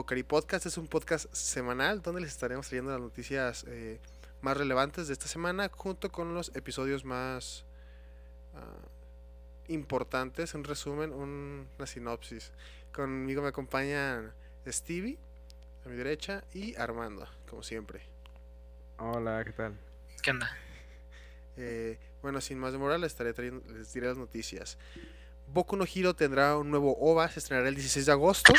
escuchando Cari Podcast. Es un podcast semanal donde les estaremos trayendo las noticias eh, más relevantes de esta semana junto con los episodios más ah, importantes. Un resumen, una sinopsis. Conmigo me acompañan Stevie, a mi derecha, y Armando, como siempre. Hola, ¿qué tal? ¿Qué onda? Eh, bueno, sin más demora, les, estaré trayendo, les diré las noticias. Boku no Hero tendrá un nuevo OVA, se estrenará el 16 de agosto.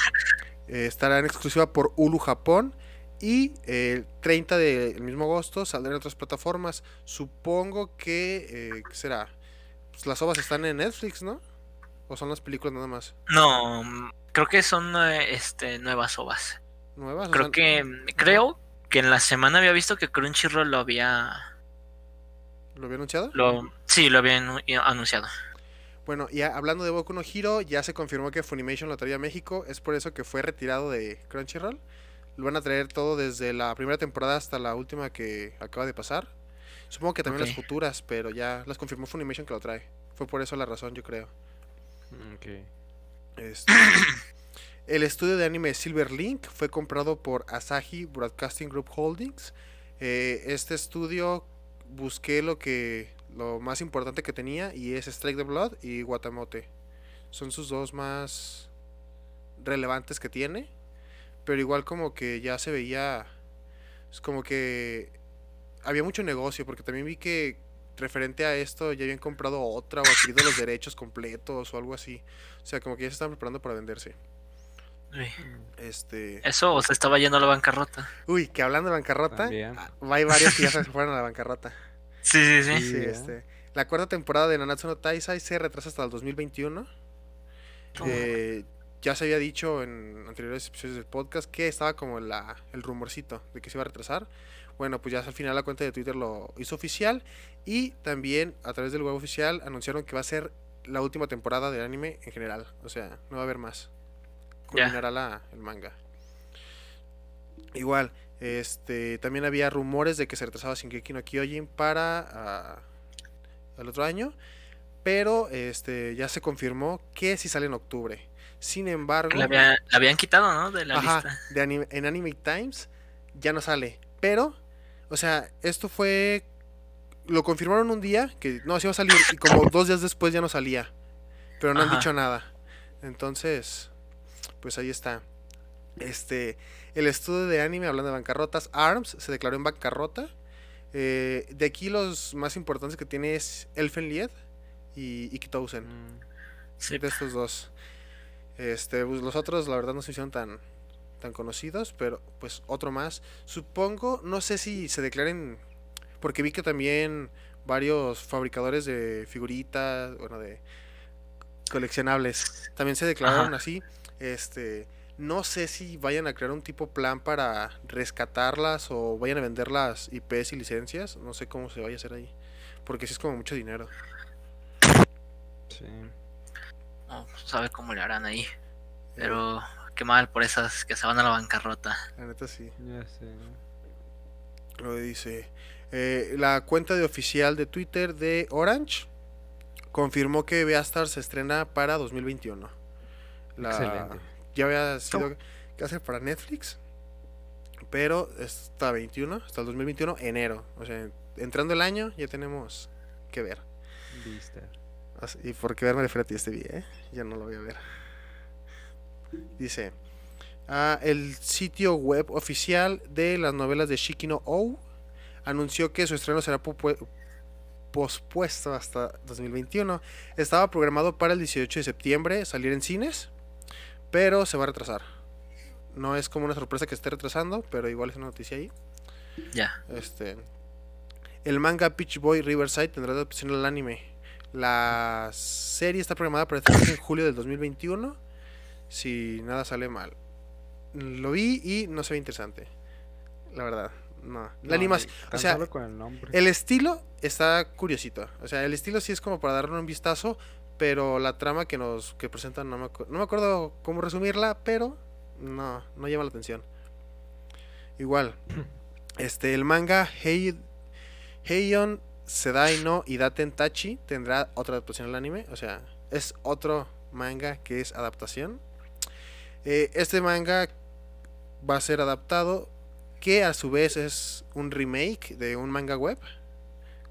Eh, estará en exclusiva por Hulu Japón. Y el 30 del mismo agosto saldrá en otras plataformas. Supongo que. Eh, ¿Qué será? Pues las OVAs están en Netflix, ¿no? ¿O son las películas nada más? No, creo que son eh, este, nuevas OVAs. ¿Nuevas? O Creo sea, que. Creo que en la semana había visto que Crunchyroll lo había. ¿Lo había anunciado? Lo, sí, lo había anu- anunciado. Bueno, ya hablando de Boku no Hero, ya se confirmó que Funimation lo traía a México. Es por eso que fue retirado de Crunchyroll. Lo van a traer todo desde la primera temporada hasta la última que acaba de pasar. Supongo que también las futuras, pero ya las confirmó Funimation que lo trae. Fue por eso la razón, yo creo. Mm, Ok. Este, el estudio de anime Silver Link fue comprado por Asahi Broadcasting Group Holdings. Eh, este estudio busqué lo que lo más importante que tenía y es Strike the Blood y Guatamote. Son sus dos más relevantes que tiene, pero igual como que ya se veía es como que había mucho negocio porque también vi que referente a esto ya habían comprado otra o adquirido los derechos completos o algo así. O sea, como que ya se están preparando para venderse. Uy, Este. Eso o se estaba yendo a la bancarrota. Uy, que hablando de bancarrota, También. hay varios que ya se fueron a la bancarrota. Sí, sí, sí. Sí, ¿eh? este. La cuarta temporada de Nanatsu no Taisai se retrasa hasta el 2021. Toma. Eh, ya se había dicho en anteriores episodios del podcast que estaba como la, el rumorcito de que se iba a retrasar. Bueno, pues ya al final la cuenta de Twitter lo hizo oficial. Y también a través del web oficial anunciaron que va a ser la última temporada del anime en general. O sea, no va a haber más. Culminará la, el manga. Igual, este también había rumores de que se retrasaba Shingeki no Kyojin para ah, el otro año. Pero este ya se confirmó que sí sale en octubre. Sin embargo, La, había- la habían quitado, ¿no? De la Ajá, lista. de anime- en Anime Times ya no sale. Pero, o sea, esto fue. Lo confirmaron un día que no, sí iba a salir. Y como dos días después ya no salía. Pero no han dicho nada. Entonces, pues ahí está. Este. El estudio de anime, hablando de bancarrotas, ARMS se declaró en bancarrota. Eh, de aquí los más importantes que tiene es Elfenlied y Ikitousen Mm, Sí. de estos dos. Este, pues, los otros la verdad no se hicieron tan tan conocidos, pero pues otro más. Supongo, no sé si se declaren porque vi que también varios fabricadores de figuritas, bueno, de coleccionables también se declararon Ajá. así. Este, no sé si vayan a crear un tipo plan para rescatarlas o vayan a vender las IPs y licencias, no sé cómo se vaya a hacer ahí, porque sí es como mucho dinero. sí. No, pues, ver cómo le harán ahí. Pero qué mal por esas que se van a la bancarrota. La neta sí. Ya sé. Lo dice. eh, la cuenta de oficial de Twitter de Orange confirmó que Beastar se estrena para 2021. La, Excelente. Ya había sido que hace para Netflix, pero hasta 21, hasta el 2021, enero. O sea, entrando el año ya tenemos que ver. Y por qué verme refiero a ti este video, ¿eh? Ya no lo voy a ver. Dice, ah, el sitio web oficial de las novelas de Shikino O anunció que su estreno será pospuesto hasta 2021. Estaba programado para el 18 de septiembre salir en cines, pero se va a retrasar. No es como una sorpresa que esté retrasando, pero igual es una noticia ahí. Ya. Este. El manga Peach Boy Riverside tendrá adaptación al anime. La serie está programada para estrenarse en julio del 2021. Si nada sale mal. Lo vi y no se ve interesante. La verdad. No. La No, animación. O sea, con el nombre. el estilo está curiosito. O sea, el estilo sí es como para darle un vistazo. Pero la trama que nos que presentan no me, no me acuerdo cómo resumirla. Pero no, no llama la atención. Igual. Este, el manga Hei, Heion Sedai no Idaten Tachi tendrá otra adaptación al anime. O sea, es otro manga que es adaptación. Eh, este manga va a ser adaptado, que a su vez es un remake de un manga web,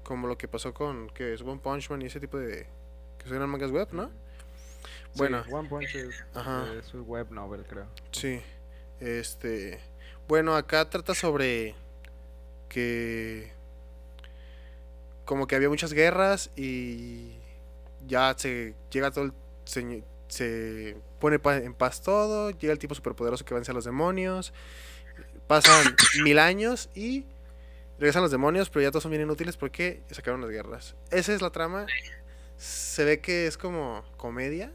como lo que pasó con que es One Punch Man y ese tipo de que son mangas web, ¿no? Bueno. Sí, One Punch es, Ajá. es un web novel, creo. Sí. Este, bueno, acá trata sobre que como que había muchas guerras y ya se llega todo el se, se pone en paz todo, llega el tipo superpoderoso que vence a los demonios. Pasan mil años y regresan los demonios, pero ya todos son bien inútiles porque se acabaron las guerras. Esa es la trama. Se ve que es como comedia.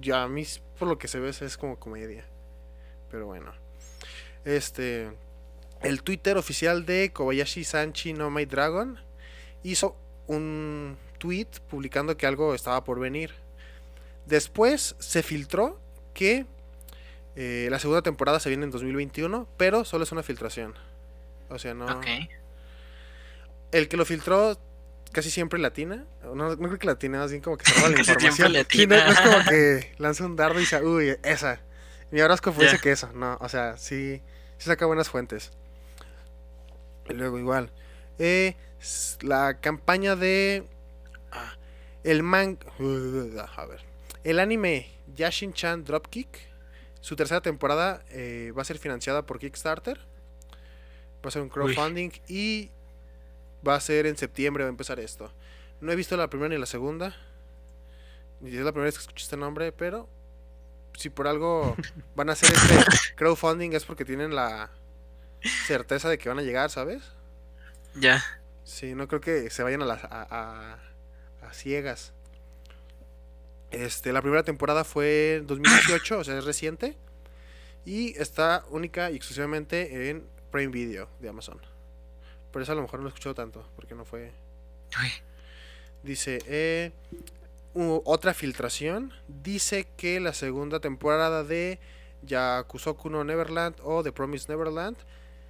Ya a mí, por lo que se ve, es como comedia. Pero bueno. Este. El Twitter oficial de Kobayashi Sanchi no My Dragon hizo un tweet publicando que algo estaba por venir. Después se filtró que eh, la segunda temporada se viene en 2021, pero solo es una filtración. O sea, no. El que lo filtró casi siempre latina. No, no creo que latina, más bien como que se roba la información. Sí, no, no es como que lanza un dardo y dice, uy, esa. Mi horóscopo Ya. dice que eso. No, o sea, sí, sí saca buenas fuentes. Y luego igual. eh, la campaña de... ah, el man... A ver. El anime Yashin-chan Dropkick. Su tercera temporada eh, va a ser financiada por Kickstarter. Va a ser un crowdfunding y va a ser en septiembre va a empezar esto. No he visto la primera ni la segunda. Ni es la primera vez que escucho este nombre, pero si por algo van a hacer este crowdfunding es porque tienen la certeza de que van a llegar, ¿sabes? Ya. Sí, no creo que se vayan a las a, a- a ciegas. Este, la primera temporada fue en 2018, o sea, es reciente. Y está única y exclusivamente en Prime Video de Amazon. Por eso a lo mejor no lo he escuchado tanto, porque no fue. Dice, eh, otra filtración. Dice que la segunda temporada de Yakusoku no Neverland o The Promised Neverland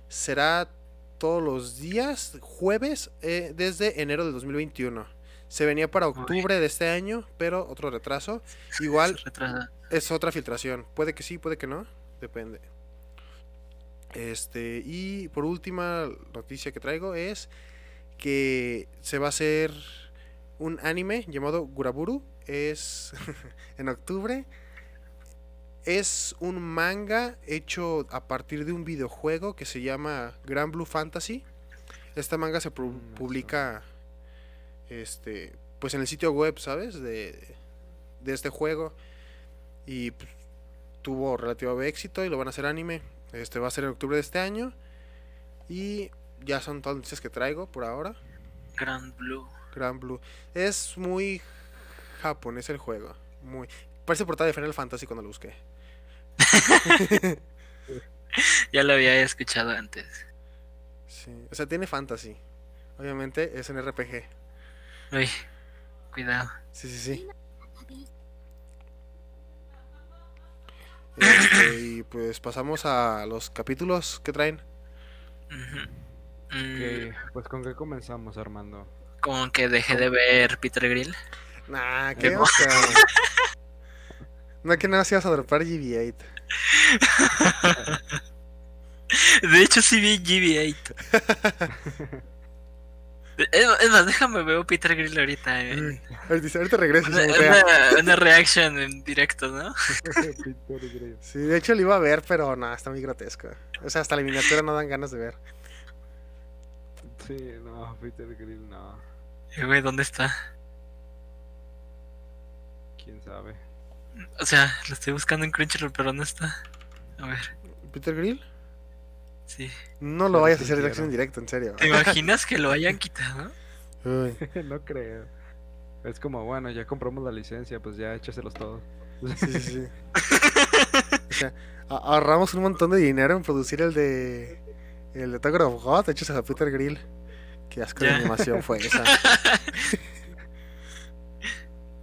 será todos los días, jueves, eh, desde enero de 2021. Se venía para octubre de este año, pero otro retraso. Igual es otra filtración. Puede que sí, puede que no. Depende. Este, y por última noticia que traigo es que se va a hacer un anime llamado Guraburu. Es en octubre. Es un manga hecho a partir de un videojuego que se llama Grand Blue Fantasy. Esta manga se pu- Mm, publica este pues en el sitio web, ¿sabes? De, de este juego. Y pues, tuvo relativo éxito y lo van a hacer anime. Este va a ser en octubre de este año. Y ya son todas las noticias que traigo por ahora. Grand Blue. Grand Blue. Es muy japonés el juego. Muy. Parece portada de Final Fantasy cuando lo busqué. Ya lo había escuchado antes. Sí. O sea, tiene fantasy. Obviamente es un RPG. Uy, cuidado. Sí, sí, sí. Este, y pues pasamos a los capítulos que traen. Mm, pues con qué comenzamos, Armando. Como que dejé de ver Peter Grill. Nah, Qué qué osca. No, que nada, si vas a dropar GB8. De hecho, sí vi GB8. Es es más, déjame veo Peter Grill ahorita. eh. Ahorita, ahorita regreso. Una, una- una reaction en directo, ¿no? Peter Grill. Sí, de hecho lo iba a ver, pero no, está muy grotesco. O sea, hasta la miniatura no dan ganas de ver. Sí, no, Peter Grill no. Eh, Güey, ¿dónde está? Quién sabe. O sea, lo estoy buscando en Crunchyroll, pero no está. A ver, ¿Peter Grill? Sí. No lo vayas a hacer quiero. reacción en directo, en serio. ¿Te imaginas que lo hayan quitado? Uy. no creo. Es como, bueno, ya compramos la licencia, pues ya échaselos todos. Sí, sí, sí. O sea, ahorramos un montón de dinero en producir el de. El de Tower of God, hechos a Peter Grill. Qué asco de animación fue esa. A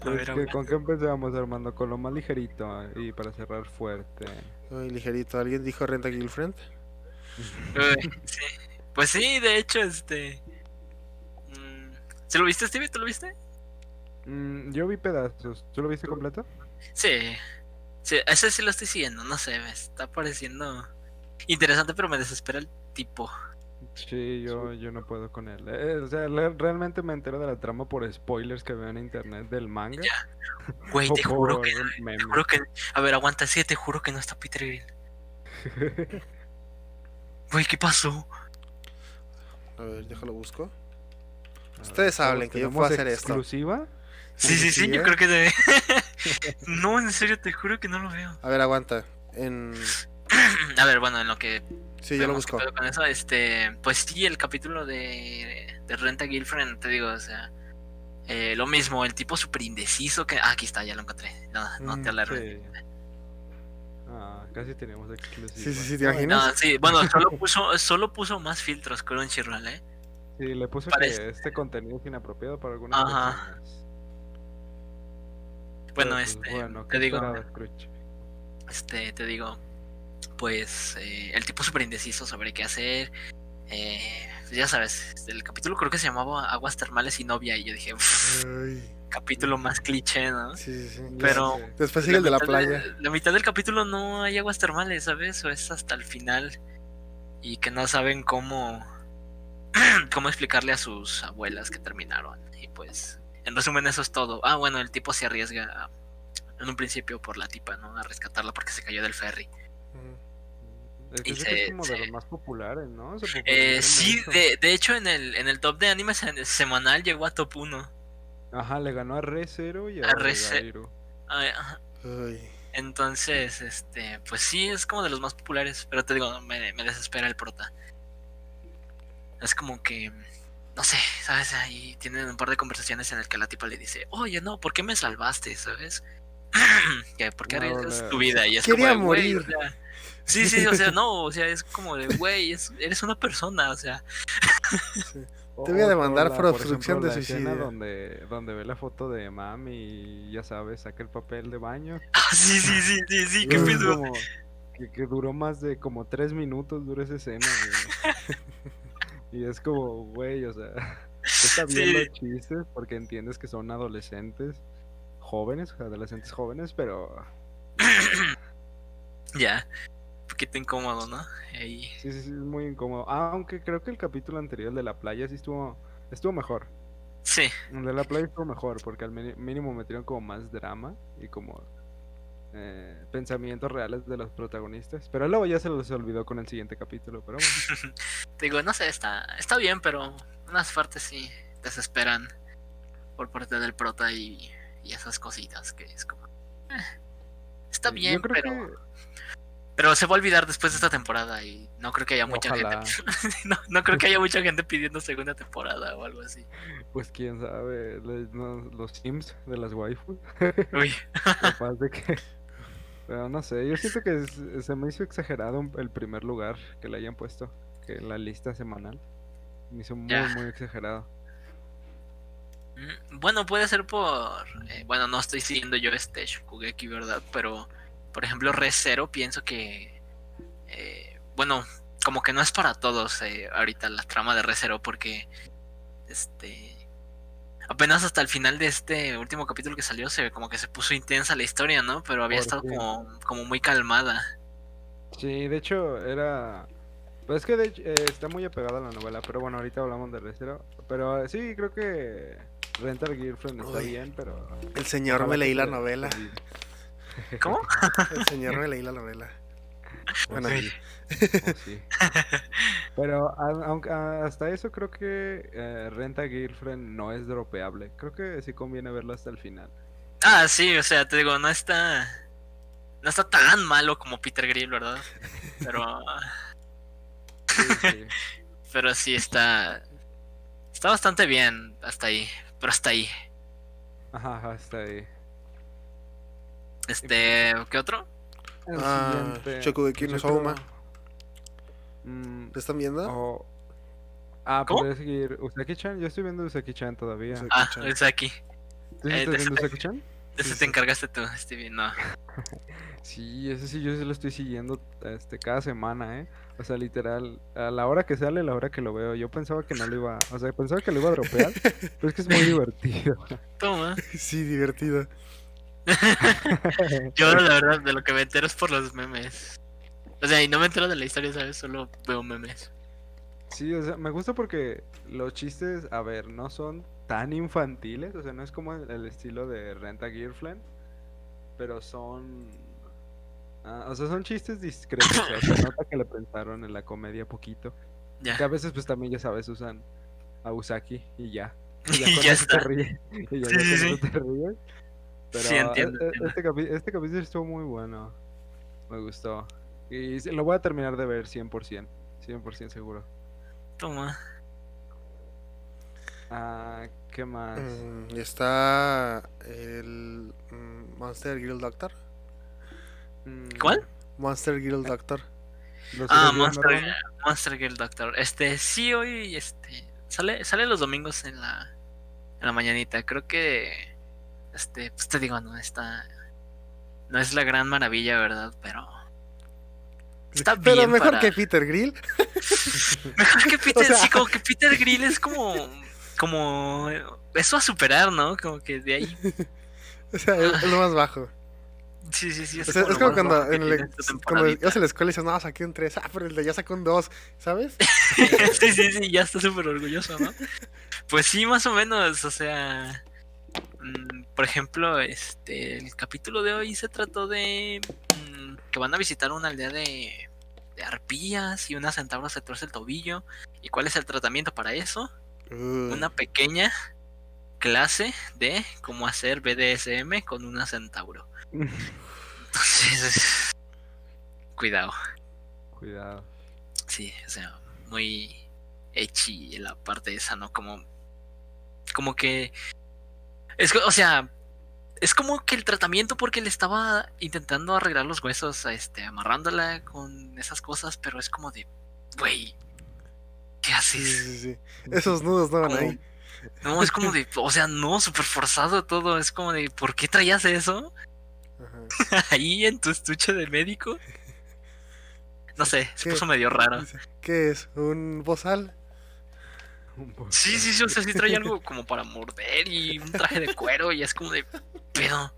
Pues, ver, ¿qué- aguanta. ¿Con qué empezamos, Armando? Con lo más ligerito y para cerrar fuerte. Uy, ligerito. ¿Alguien dijo Renta Girlfriend? Uy, sí. Pues sí, de hecho, este. mm, ¿Se lo viste, Stevie? ¿Tú lo viste? Mm, yo vi pedazos. ¿Tú lo viste completo? Sí. Sí, ese sí lo estoy siguiendo, no sé, me está pareciendo interesante, pero me desespera el tipo. Sí, yo, yo no puedo con él. Eh, o sea, le- realmente me entero de la trama por spoilers que veo en internet del manga. Güey, o te juro que. Te juro que. A ver, aguanta, sí, te juro que no está Peter Grill. Güey, ¿qué pasó? A ver, déjalo busco. Ustedes hablen, que yo ¿tenemos puedo hacer esto. exclusiva? Sí, sí, sí, yo creo que de... No, en serio, te juro que no lo veo. A ver, aguanta. En... A ver, bueno, en lo que Sí, ya lo busco. con eso, este, pues sí, el capítulo de, de Renta Girlfriend, te digo, o sea, eh, lo mismo, el tipo súper indeciso que... Ah, aquí está, ya lo encontré. No, no te Mm, alarmes. Sí. Ah, casi teníamos exclusiva. Sí, sí, sí, ¿te Bueno, imaginas? No, sí, bueno, solo puso, solo puso más filtros Crunchyroll, ¿eh? Sí, le puso Parece- que este contenido es inapropiado para algunas Ajá. personas. Bueno, Pero, pues, este, bueno, te ¿qué digo, este, te digo, pues eh, el tipo súper indeciso sobre qué hacer. Eh, ya sabes, el capítulo creo que se llamaba Aguas Termales y Novia y yo dije, "Uf, Ay, capítulo más cliché, ¿no? sí, sí, sí. Pero- Sí. Después sigue el de la playa. la mitad del capítulo no hay aguas termales, ¿sabes? O es hasta el final. Y que no saben cómo. cómo explicarle a sus abuelas que terminaron. Y pues. En resumen, eso es todo. Ah, bueno, el tipo se arriesga en un principio por la tipa, ¿no? A rescatarla porque se cayó del ferry. Es que se- como de los más populares, ¿no? Eh, sí, de, de hecho, en el, en el top de anime se- semanal llegó a top 1. Ajá, le ganó a Re Zero y a, A Re Ze- Regairo. Ay, Entonces, este, pues sí, es como de los más populares, pero te digo, me, me desespera el prota. Es como que, no sé, ¿sabes? Ahí tienen un par de conversaciones en el que la tipa le dice, oye, no, ¿por qué me salvaste? ¿Sabes? que ¿Por qué No, arriesgas la- tu vida? Y es Quería como de, "Güey, o morir". sea, sí, sí, o sea, no, o sea, es como de, güey, es- eres una persona, o sea, Te voy a demandar la- por obstrucción ejemplo, de la escena suicidio. Donde, donde ve la foto de mami y ya sabes, saca el papel de baño. ah, sí, sí, sí, sí, sí, qué pedo. como que, que duró más de como tres minutos, dura esa escena. y es como, güey, o sea, está bien Sí. los chistes porque entiendes que son adolescentes jóvenes, adolescentes jóvenes, pero ya, poquito incómodo, ¿no? Ahí. sí, sí, sí, es muy incómodo. Aunque creo que el capítulo anterior el de la playa sí estuvo, estuvo mejor. Sí, El de la playa estuvo mejor porque al mínimo metieron como más drama y como eh, pensamientos reales de los protagonistas. Pero luego ya se los olvidó con el siguiente capítulo, pero bueno. Digo, no sé, está, está bien, pero unas partes sí desesperan por parte del prota y, y esas cositas que es como... eh, está bien, Yo creo pero, que pero se va a olvidar después de esta temporada y no creo que haya mucha Ojalá. gente... no, no creo que haya mucha gente pidiendo segunda temporada o algo así. Pues quién sabe, los sims de las waifus, Uy, capaz de que... Pero no sé, yo siento que es- se me hizo exagerado el primer lugar que le hayan puesto, que la lista semanal. Me hizo muy, muy exagerado. mm, bueno, puede ser por... eh, bueno, no estoy siguiendo yo este Shokugeki, ¿verdad? Pero, por ejemplo, Re Zero pienso que... eh, bueno, como que no es para todos eh, ahorita la trama de Re Zero porque... Este... Apenas hasta el final de este último capítulo que salió se como que se puso intensa la historia, ¿no? Pero había ¿Por estado como, como muy calmada. Sí, de hecho era... Pues es que de hecho, eh, está muy apegada a la novela, pero bueno, ahorita hablamos de Recero. Pero eh, sí, creo que Rental Girlfriend está Uy. bien, pero... el señor me leí la novela. ¿Cómo? El señor me leí la novela. Bueno, sí. Oh, sí. Pero aunque hasta eso creo que eh, Renta Girlfriend no es dropeable. Creo que sí conviene verlo hasta el final. Ah, sí, o sea, te digo, no está... No está tan malo como Peter Grill, ¿verdad? Pero... Sí, sí. Pero sí está... Está bastante bien hasta ahí. Pero hasta ahí. Ajá, está ahí. Este... ¿Qué otro? El Ah, siguiente, Shokugeki no yo Souma. Mm, ¿Lo están viendo? o- Ah, ¿Cómo? podría seguir Usaki-chan. Yo estoy viendo Usaki-chan todavía. Usaki- Ah, Escucha. es aquí. ¿Tú eh, estás de viendo ese- Usaki-chan? De ese Sí, te sí. encargaste tú, Stevie. No. Sí, ese sí yo sí lo estoy siguiendo este, cada semana, ¿eh? O sea, literal, a la hora que sale, a la hora que lo veo. Yo pensaba que no lo iba, o sea, pensaba que lo iba a dropear, pero es que es muy divertido. Toma. Sí, divertido. Yo la verdad de lo que me entero es por los memes. O sea, y no me entero de la historia, ¿sabes? Solo veo memes. Sí, o sea, me gusta porque los chistes, a ver, no son tan infantiles, o sea, no es como el, el estilo de Renta Girlfriend, pero son... ah, o sea, son chistes discretos, o sea, se nota que le pensaron en la comedia poquito. Ya. Que a veces, pues también, ya sabes, usan a Usaki y ya. Y ya Y con ya eso te está. ríes. Y ya, Sí, ya sí, te ríes. Pero Sí, entiendo, e- e- entiendo. Este, capi- este capítulo estuvo muy bueno. Me gustó. Y lo voy a terminar de ver 100%. 100% seguro. Toma. Ah, ¿qué más? Mm, está el mm, Monster Girl Doctor. Mm, ¿Cuál? Monster Girl Doctor. ¿lo Ah, Monster? Monster Girl Doctor. Este, sí, hoy, este, sale, sale los domingos en la, en la mañanita. Creo que, este, pues te digo, no está, no es la gran maravilla, ¿verdad? Pero está Pero bien mejor para- que Peter Grill. mejor que Peter, sea- sí, como que Peter Grill es como, como eso a superar, ¿no? Como que de ahí, O sea, es, es lo más bajo. sí, sí, sí. O sea, es lo como cuando en el, cuando ibas a la escuela y dices, no, saqué un 3. Ah, pero el de ya sacó un 2. ¿Sabes? sí, sí, sí, ya está súper orgulloso, ¿no? Pues sí, más o menos, o sea, por ejemplo, este, el capítulo de hoy se trató de mm, que van a visitar una aldea de, de arpías y una centauro se torce el tobillo. ¿Y cuál es el tratamiento para eso? Uh, Una pequeña clase de cómo hacer BDSM con una centauro. Entonces, cuidado. Cuidado. Sí, o sea, muy echi la parte esa, ¿no? Como. Como que. Es, que, o sea. Es como que el tratamiento porque le estaba intentando arreglar los huesos, este, amarrándola con esas cosas, pero es como de. Güey. ¿Qué sí, haces? sí, sí. Esos nudos no van ahí. No, es como de. O sea, no, súper forzado todo. Es como de. ¿Por qué traías eso? Ajá. Ahí en tu estuche de médico. No sé, se ¿Qué? puso medio raro. ¿Qué es? ¿Un bozal? Sí, sí, sí, o sea, sí trae algo como para morder y un traje de cuero y es como de pedo.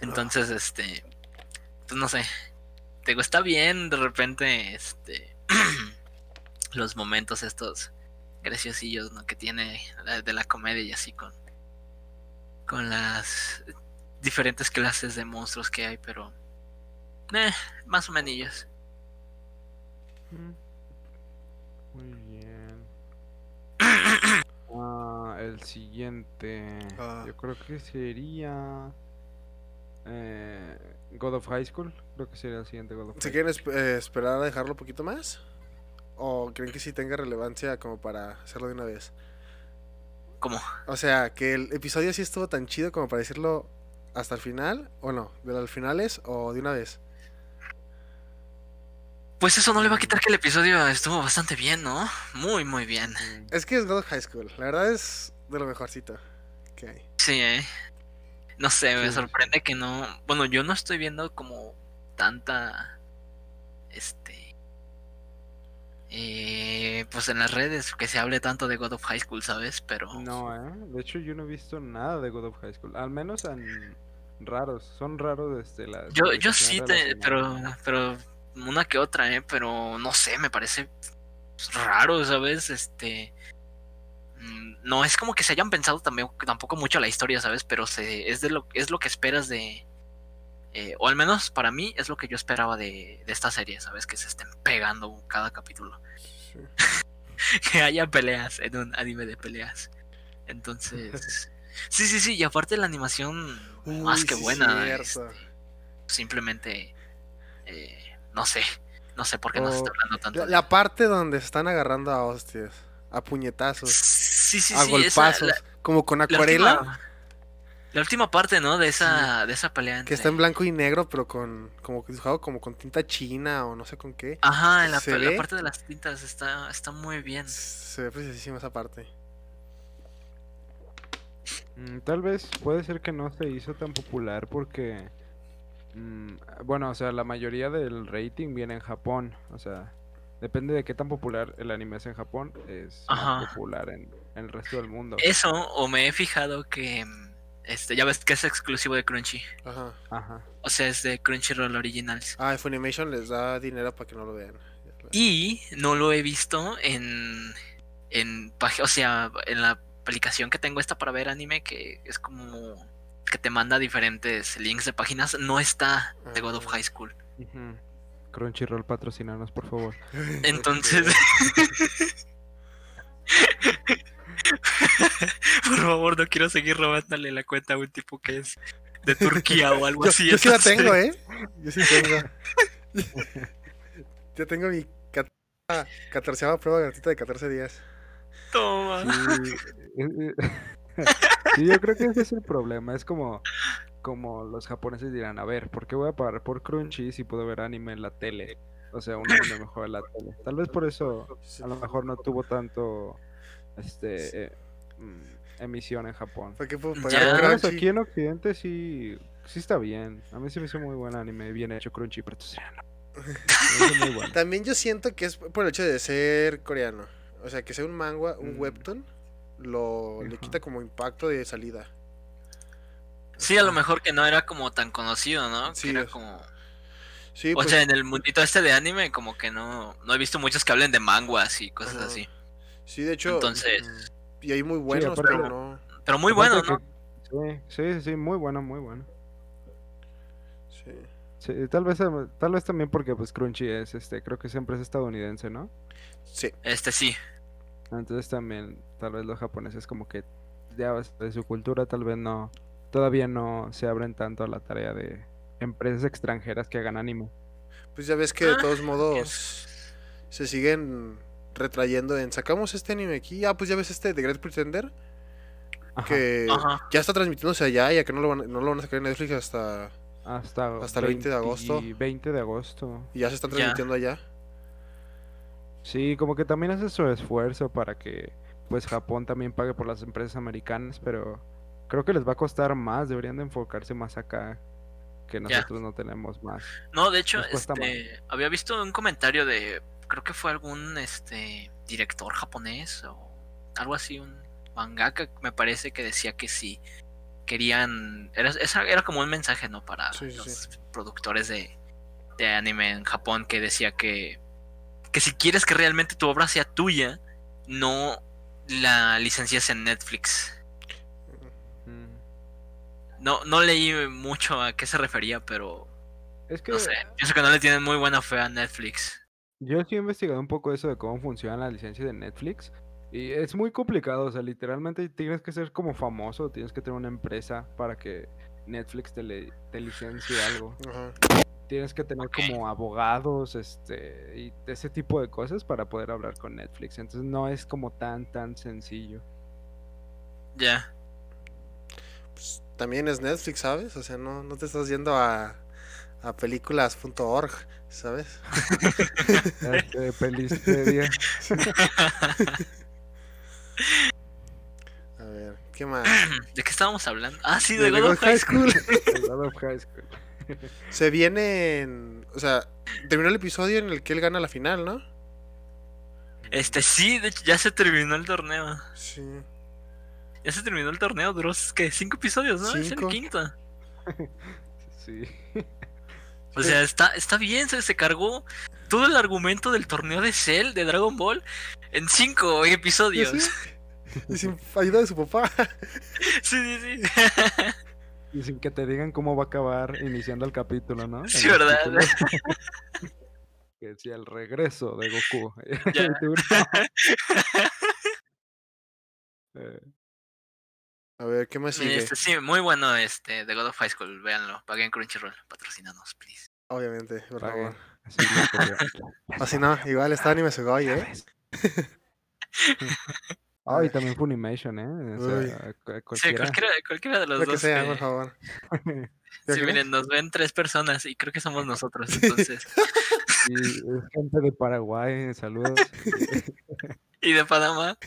Entonces, este, pues no sé, te digo, está bien de repente, este, los momentos estos graciosillos, ¿no? Que tiene la- de la comedia y así con, con las diferentes clases de monstruos que hay, pero, eh, más o menos. Mm. Muy bien. Ah, el siguiente. Ah. Yo creo que sería. eh, God of High School. Creo que sería el siguiente God of ¿Se High quieren esp- eh, esperar a dejarlo un poquito más? ¿O creen que sí tenga relevancia como para hacerlo de una vez? Como, O sea, que el episodio sí estuvo tan chido como para decirlo hasta el final, o no, de los finales, o de una vez. Pues eso no le va a quitar que el episodio estuvo bastante bien, ¿no? Muy, muy bien. Es que es God of High School, la verdad es de lo mejorcito que hay. Sí, ¿eh? No sé, me sorprende que no. Bueno, yo no estoy viendo como tanta. Este. eh, pues en las redes que se hable tanto de God of High School, ¿sabes? Pero. No, ¿eh? De hecho, yo no he visto nada de God of High School. Al menos en raros. Son raros este, las. Yo, yo sí, te, pero, pero una que otra, ¿eh? Pero no sé, me parece raro, ¿sabes? Este, mm, no es como que se hayan pensado también, tampoco mucho la historia, ¿sabes? Pero se, es de lo, es lo que esperas de, eh, o al menos para mí es lo que yo esperaba de, de esta serie, ¿sabes? Que se estén pegando cada capítulo, Sí. que haya peleas en un anime de peleas. Entonces, sí, sí, sí, y aparte la animación más que sí, buena. este, simplemente eh, no sé no sé por qué nos Oh, está hablando tanto La, parte donde se están agarrando a hostias, a puñetazos, sí sí a sí esa- golpazos, la, como con la acuarela, última, la última parte no de esa de esa pelea que está en blanco y negro, pero con como que dibujado como con tinta china o no sé con qué. ajá en la, ¿Se la ve? parte de las tintas está está muy bien Se ve preciosísima esa parte. Mm, tal vez puede ser que no se hizo tan popular porque. Mm, bueno, o sea, la mayoría del rating viene en Japón. O sea, depende de qué tan popular el anime es en Japón, es Ajá. popular en, en el resto del mundo. eso o me he fijado que mm, Este, ya ves que es exclusivo de Crunchy. Ajá. Ajá. O sea, es de Crunchyroll Originals. Ah, Funimation les da dinero para que no lo vean. Y no lo he visto en. En o sea, en la aplicación que tengo esta para ver anime, que es como. Que te manda diferentes links de páginas. No está The God of. High School. Crunchyroll, patrocinanos, por favor. Entonces. Por favor, no quiero seguir robándole la cuenta a un tipo que es de Turquía o algo Yo, así. yo sí la tengo, ¿eh? Yo sí tengo. yo tengo mi cat- catorceava prueba gratuita de 14 días. Toma. Sí, eh, eh, sí, yo creo que ese es el problema. Es como, como los japoneses dirán, a ver, ¿por qué voy a pagar por Crunchy si puedo ver anime en la tele? O sea, un anime mejor en la tele. Tal vez por eso a lo mejor no tuvo tanto este eh, mm, emisión en Japón. ¿Para qué puedo pagar Crunchy? aquí en Occidente sí, sí está bien. A mí se me hizo muy buen anime, bien hecho Crunchy, pero bueno. También yo siento que es por el hecho de ser coreano. O sea, que sea un manga, un Mm. webtoon, lo le quita como impacto de salida. Sí, a lo mejor que no era como tan conocido, ¿no? Sí, que era es- como. Sí, O pues, sea, en el mundito este de anime, como que no, no he visto muchos que hablen de manguas y cosas Ajá. así. sí, de hecho, Entonces, y hay muy buenos, aparte- pero no. pero muy Aparte bueno, ¿no? que- Sí, sí, sí, muy bueno, muy bueno. Sí. Sí, tal vez, em, tal vez también porque pues Crunchy es, este, creo que siempre es estadounidense, ¿no? Sí. Este sí. Entonces también, tal vez los japoneses como que ya de su cultura tal vez no, todavía no se abren tanto a la tarea de empresas extranjeras que hagan anime. Pues ya ves que de Ah, todos modos se siguen retrayendo en sacamos este anime aquí. Ah, pues ya ves este de Great Pretender Ajá, que Ajá. ya está transmitiéndose allá, ya que no lo van, no lo van a sacar en Netflix hasta hasta, hasta el 20 de agosto. 20 de agosto. y ya se están Ya. transmitiendo allá. Sí, como que también hace su esfuerzo para que pues Japón también pague por las empresas americanas, pero creo que les va a costar más, deberían de enfocarse más acá, que Ya. nosotros no tenemos más. No, de hecho, este, había visto un comentario de, creo que fue algún este director japonés o algo así, un mangaka, me parece que decía que sí querían, era, esa era como un mensaje, ¿no? Para Sí, sí, los productores de, de anime en Japón que decía que, que si quieres que realmente tu obra sea tuya, no la licencias en Netflix. No, no leí mucho a qué se refería, pero Es que no sé, pienso que no le tienen muy buena fe a Netflix. yo sí he investigado un poco eso de cómo funcionan las licencias de Netflix y es muy complicado, o sea, literalmente tienes que ser como famoso, tienes que tener una empresa para que Netflix te, le- te licencie algo. Ajá. Tienes que tener como abogados, este, y ese tipo de cosas para poder hablar con Netflix. Entonces no es como tan, tan sencillo. Ya. Pues, también es Netflix, ¿sabes? O sea, no, no te estás yendo a, a películas.org, ¿sabes? Este, Pelispedia. A ver, ¿qué más? ¿De qué estábamos hablando? Ah, sí, De de The God God of High School. God of High School. Se vienen. O sea, terminó el episodio en el que él gana la final, ¿no? Este sí, de hecho ya se terminó el torneo. Sí. Ya se terminó el torneo, duró ¿qué? cinco episodios, ¿no? Es el quinto. Sí. O sea, está, está bien, se, se cargó todo el argumento del torneo de Cell de Dragon Ball en cinco episodios. ¿Y así? Y sin ayuda de su papá. Sí, sí, sí. Y sin que te digan cómo va a acabar iniciando el capítulo, ¿no? Sí, ¿verdad? que decía el regreso de Goku. Ya. Eh, A ver, ¿qué más sigue? Este, sí, muy bueno este de God of High School, véanlo, paguen Crunchyroll, patrocinanos, please. Obviamente, por pague. favor. Así no, igual está anime Sugoi, ¿eh? Ah, y también Funimation, ¿eh? O sea, cu- Sí, cualquiera. cualquiera, cualquiera de los Lo que dos. sea, que- por favor. Sí, miren, nos ven tres personas y creo que somos nosotros, entonces. Y es gente de Paraguay, saludos. y de Panamá.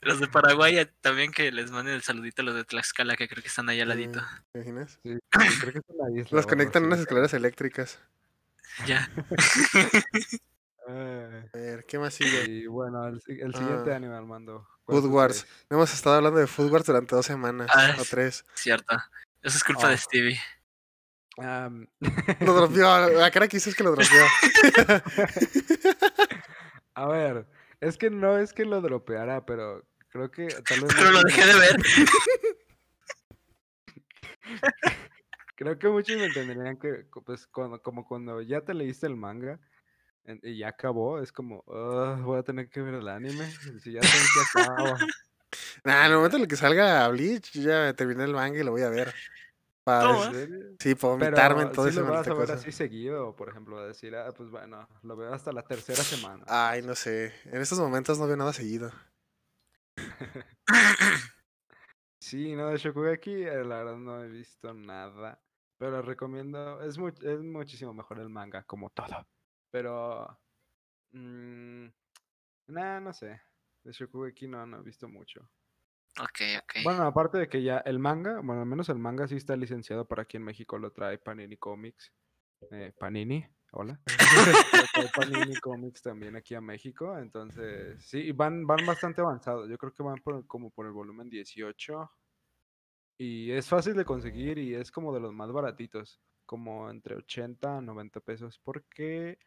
Los de Paraguay eh, también que les manden el saludito a los de Tlaxcala, que creo que están ahí al ladito. ¿Te imaginas? Sí, creo que es una isla. o Los conectan unas escaleras eléctricas. Ya. Eh, A ver, ¿qué más sigue? y bueno, el, si- el siguiente Ah. anime, Armando. ¿cuál Food Wars. crees? Hemos estado hablando de Food Wars durante dos semanas Ah, o tres. Cierto. Eso es culpa de Ah. Stevie. Am, Lo dropeó. La cara que hizo es que lo dropeó. a ver, es que no es que lo dropeara, pero creo que tal vez Pero lo dejé de ver. Creo que muchos me entenderían que, pues, cuando, como cuando ya te leíste el manga y ya acabó, es como, "Ugh, voy a tener que ver el anime. Si ya sé en qué acaba. Nah, en el momento en el que salga Bleach, yo ya terminé el manga y lo voy a ver. Para. Sí, para Pero vomitarme en todo sí ese lo vas a ver cosa. así seguido, por ejemplo, a decir, ah, pues bueno, lo veo hasta la tercera semana. Ay, no sé. En estos momentos no veo nada seguido. Sí, no, de Shokugeki, eh, la verdad no he visto nada. Pero recomiendo, es, mu- es muchísimo mejor el manga, como todo. Pero, mm, nah, no sé. De Shokugeki no, no he visto mucho. Ok, ok. Bueno, aparte de que ya el manga, bueno, al menos el manga sí está licenciado para aquí en México, lo trae Panini Comics. Eh, Panini, hola. Panini Comics también aquí a México, entonces sí, y van, van bastante avanzados. Yo creo que van por, como por el volumen 18. Y es fácil de conseguir y es como de los más baratitos, como entre 80 a 90 pesos, porque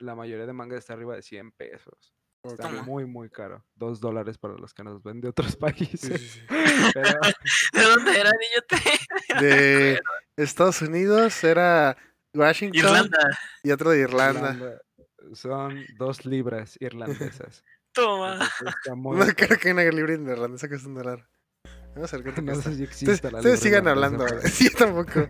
la mayoría de manga está arriba de 100 pesos. Está Toma. muy, muy caro. Dos dólares para los que nos ven de otros países. sí, sí. Pero, ¿De dónde era, niñote? De Estados Unidos era Washington Irlanda. y otro de Irlanda. Irlanda, Son dos libras irlandesas. Toma. Está muy No caro. creo que una libre en irlandesa que es un dólar. Vamos a ver cuánto No sé si Ustedes, existe la ustedes libra sigan hablando. Sí, yo tampoco.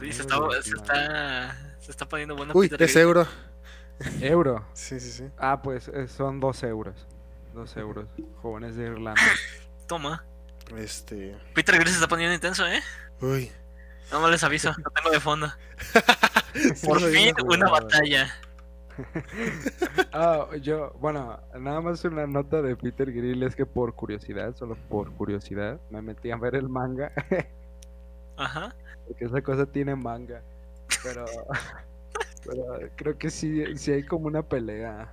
Sí, se está, se está, se está poniendo bueno. Uy, es euro. Euro. Sí, sí, sí. Ah, pues eh, son dos euros. Dos euros. Jóvenes de Irlanda. Toma. Este. Peter Griffin se está poniendo intenso, ¿eh? Uy. No me les aviso, lo tengo de fondo. Por fin, ¿no? una batalla. Ah, yo, bueno, nada más una nota de Peter Grill es que por curiosidad, solo por curiosidad, me metí a ver el manga. Ajá. Porque esa cosa tiene manga. Pero, pero creo que sí, sí hay como una pelea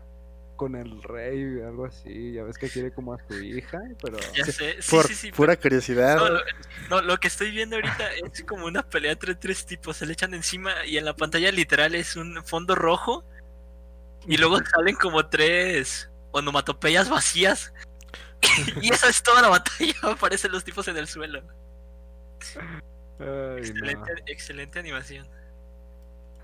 con el rey, algo así. Ya ves que quiere como a su hija, pero Ya sé. Sí, Por sí, sí. pura curiosidad. No, lo, no, lo que estoy viendo ahorita es como una pelea entre tres tipos. Se le echan encima y en la pantalla literal es un fondo rojo. Y luego salen como tres onomatopeyas vacías. y esa es toda la batalla. Aparecen los tipos en el suelo. Ay, no. Excelente, animación.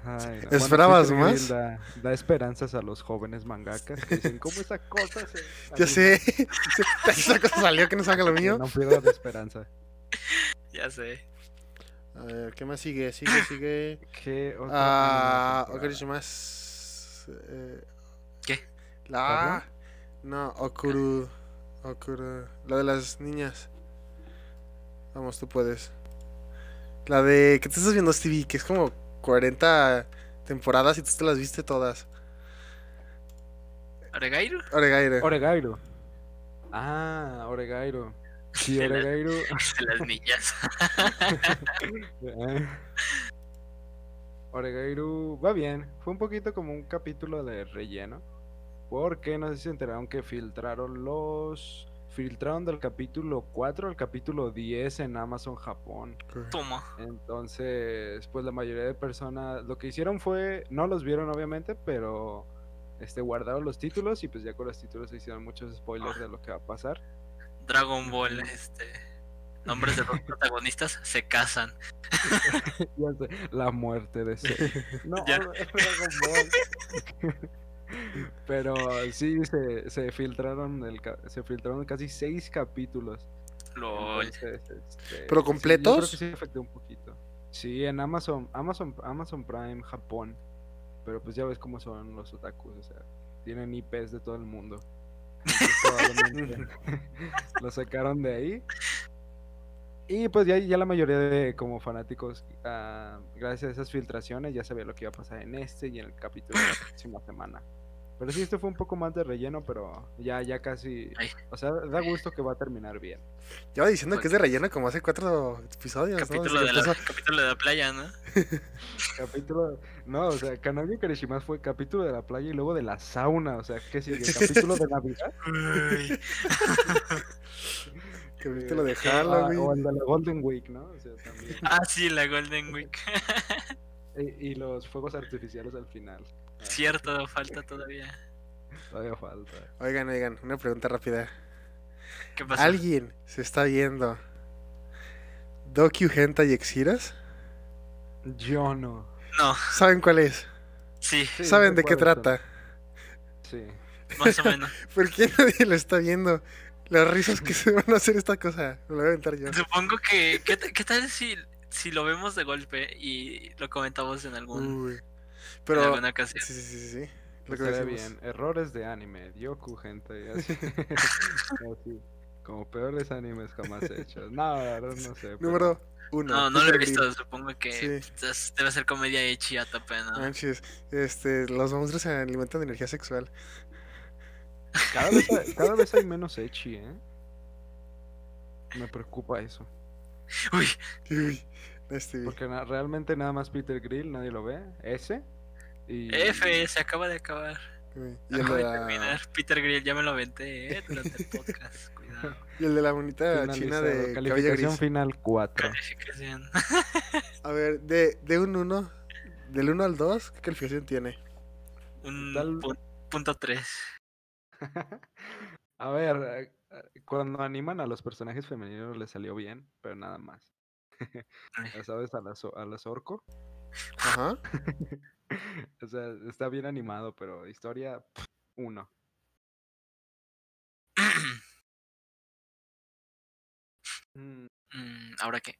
Ay, no. ¿Esperabas más? Da, da esperanzas a los jóvenes mangakas que dicen, ¿cómo esa cosa se...? Ya sé. Esa cosa salió que no salga lo mío. No pierdan la esperanza. Ya sé. A ver, ¿qué más sigue? Sigue, sigue. ¿Qué otro Ah, de? Okurishimasu. Eh, ¿Qué? La. No, Okuru. Okuru. La de las niñas. Vamos, tú puedes. La de. que te estás viendo, Stevie? Que es como 40 temporadas y tú te las viste todas. ¿Oregairu? Oregaire. Oregairo. Ah, Oregairo. Sí, De Oregairo. De las niñas. Eh. Oregairu va bien. Fue un poquito como un capítulo de relleno. Porque no sé si se enteraron que filtraron los. Filtraron del capítulo 4 al capítulo 10 en Amazon Japón. Toma. Entonces, pues la mayoría de personas lo que hicieron fue, no los vieron obviamente, pero este guardaron los títulos y pues ya con los títulos se hicieron muchos spoilers de lo que va a pasar. Dragon Ball, este. Nombres de los protagonistas se casan. Ya sé, la muerte de ese. No, Ya. es Dragon Ball. Pero sí se, se filtraron el, se filtraron casi seis capítulos. LOL. Entonces, este, ¿Pero sí, completos? yo creo que sí afectó un poquito. Sí, en Amazon, Amazon, Amazon Prime Japón. Pero pues ya ves cómo son los otakus, o sea, tienen IPs de todo el mundo. Entonces, probablemente lo sacaron de ahí. Y pues ya, ya la mayoría de como fanáticos, ah, gracias a esas filtraciones, ya sabía lo que iba a pasar en este y en el capítulo de la próxima semana. Pero sí, este fue un poco más de relleno, pero ya, ya casi. O sea, da gusto que va a terminar bien. Lleva diciendo que es de relleno como hace cuatro episodios. ¿no? Capítulo, Desde de la, empezó. capítulo de la playa, ¿no? Capítulo. No, o sea, Kanogi Karishimas fue capítulo de la playa y luego de la sauna. O sea, ¿qué sigue? ¿Capítulo de Navidad? Uy. Capítulo de Ah, Halloween. o el de la Golden Week, ¿no? O sea, también. Ah, sí, la Golden Week. Y, y los fuegos artificiales al final. Ah, Cierto, falta todavía. Todavía falta. Oigan, oigan, una pregunta rápida. ¿Qué pasó? ¿Alguien se está viendo Docu Hentai Exiras? Yo no. No, ¿Saben cuál es? sí, Sí, ¿Saben de qué trata? Sí. más o menos. ¿Por qué nadie lo está viendo? Las risas que se van a hacer esta cosa. Me lo voy a aventar yo. Supongo que. ¿Qué, qué tal si, si lo vemos de golpe y lo comentamos en algún Uy. en Pero. alguna ocasión? Sí, sí, sí, sí. Lo que bien. Errores de anime. Yoku, gente. Así. Así. Como peores animes jamás hechos. No, no sé. pero- Número uno. No, no lo he visto. Supongo que Sí. debe ser comedia hecha a tope, ¿no? Manches, este, los monstruos se alimentan de energía sexual. Cada vez, hay- cada vez hay menos Echi, ¿eh? Me preocupa eso. Uy, Uy, este, Porque na- realmente nada más Peter Grill, nadie lo ve. Ese. Y... F, se acaba de acabar. uy, y, el Acaba de de la, terminar. Peter Grill, ya me lo aventé, ¿eh? Durante el podcast. Cuidado. y el de la bonita china de Calificación gris. final 4. Calificación. A ver, de, de un 1, del 1 al 2, ¿qué calificación tiene? Un Tal- pu- punto 3. A ver, eh, cuando animan a los personajes femeninos les salió bien, pero nada más. Ya ¿Sabes? A las, a las orco. Ajá. O sea, está bien animado, pero historia, pff, uno. Mm, Mm, ¿Ahora qué?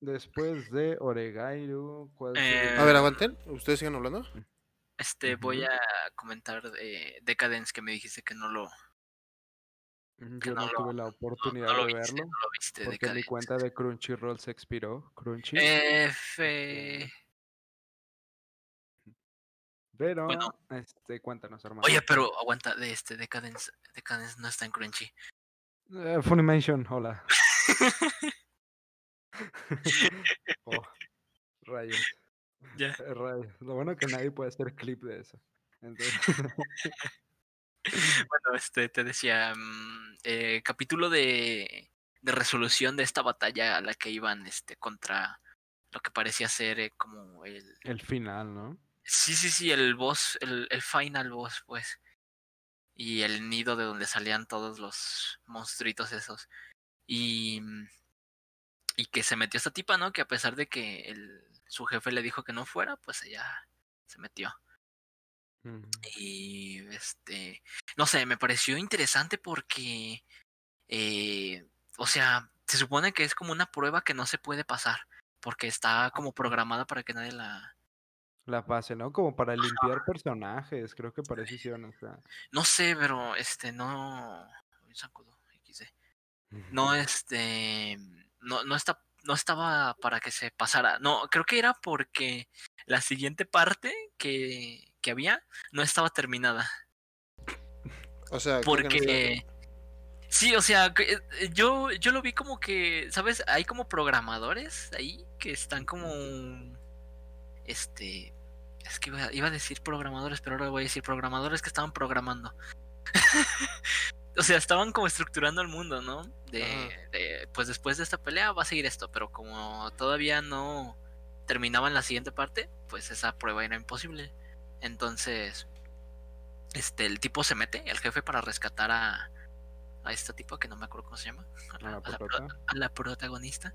Después de Oregairu, ¿cuál Eh? A ver, aguanten. ¿Ustedes siguen hablando? Este, voy a comentar de Decadence que me dijiste que no lo, Mm, que Yo no no lo- tuve la oportunidad no de viste, verlo, no lo viste, porque mi cuenta de Crunchyroll se expiró. Crunchy. F. pero, bueno. este, cuéntanos, hermano. Oye, pero aguanta, de este Decadence, Decadence no está en Crunchy. Eh, Funimation, hola. oh, rayos. Ya. Lo bueno que nadie puede hacer clip de eso. Entonces, Bueno, este, te decía, mm, eh, capítulo de, de resolución de esta batalla a la que iban, este, contra lo que parecía ser eh, como el, el final, ¿no? Sí, sí, sí, el boss, el, el final boss, pues. Y el nido de donde salían todos los monstruitos esos. Y. mm, Y que se metió esta tipa, ¿no? Que a pesar de que el, su jefe le dijo que no fuera, pues ella se metió. Y este. No sé, me pareció interesante porque. eh, o sea, se supone que es como una prueba que no se puede pasar. Porque está como programada para que nadie la, La pase, ¿no? Como para limpiar personajes, creo que para eso hicieron, o sea. No sé, pero este no. No, este. No, no está. No estaba para que se pasara. No, creo que era porque la siguiente parte que, que había no estaba terminada. O sea, creo que no Porque. Sí, o sea, que, eh, yo, yo lo vi como que, ¿sabes? Hay como programadores ahí que están como. Este. Es que iba, iba a decir programadores, pero ahora voy a decir programadores que estaban programando. o sea, estaban como estructurando el mundo, ¿no? De, pues después de esta pelea va a seguir esto, pero como todavía no terminaban la siguiente parte, pues esa prueba era imposible. Entonces, este, el tipo se mete, el jefe, para rescatar a, a esta tipo que no me acuerdo cómo se llama, a la, a la protagonista.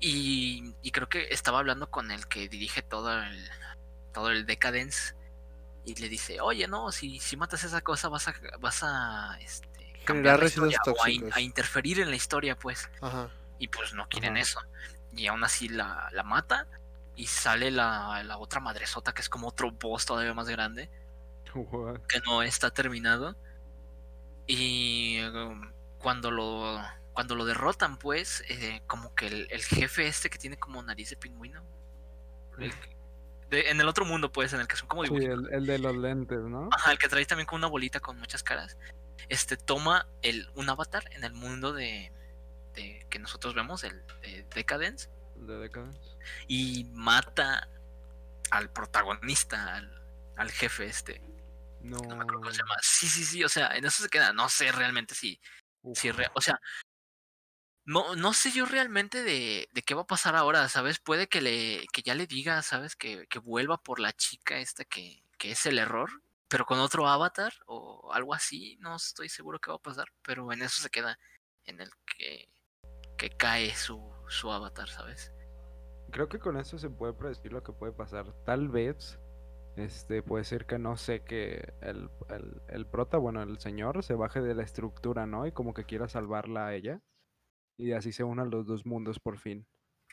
Y, y creo que estaba hablando con el que dirige todo el, todo el Decadence. Y le dice, oye, no, si, si matas esa cosa vas a, vas a este, cambiar la residuos historia o a, in- tóxicos. a interferir en la historia, pues. Ajá. Y pues no quieren Ajá. eso. Y aún así la, la mata. Y sale la, la otra madresota que es como otro boss todavía más grande. What? Que no está terminado. Y um, cuando lo. Cuando lo derrotan, pues, eh, como que el, el jefe este que tiene como nariz de pingüino. el- de- en el otro mundo, pues, en el que son como Sí, dibujitos. el, el de los lentes, ¿no? Ajá, el que trae también con una bolita con muchas caras. Este toma el, un avatar en el mundo de, de que nosotros vemos, el de Decadence, de Decadence. y mata al protagonista, al, al jefe este. No. No me acuerdo cómo se llama. Sí, sí, sí, o sea, en eso se queda. No sé realmente si, Uf. si re- o sea, no, no sé yo realmente de, de qué va a pasar ahora, ¿sabes? Puede que le, que ya le diga, ¿sabes? Que, que vuelva por la chica esta que, que es el error, pero con otro avatar o algo así, no estoy seguro qué va a pasar, pero en eso se queda, en el que, que cae su, su avatar, ¿sabes? Creo que con eso se puede predecir lo que puede pasar. Tal vez, este, puede ser que no sé que el, el, el prota, bueno, el señor, se baje de la estructura, ¿no? Y como que quiera salvarla a ella. Y así se unan los dos mundos por fin.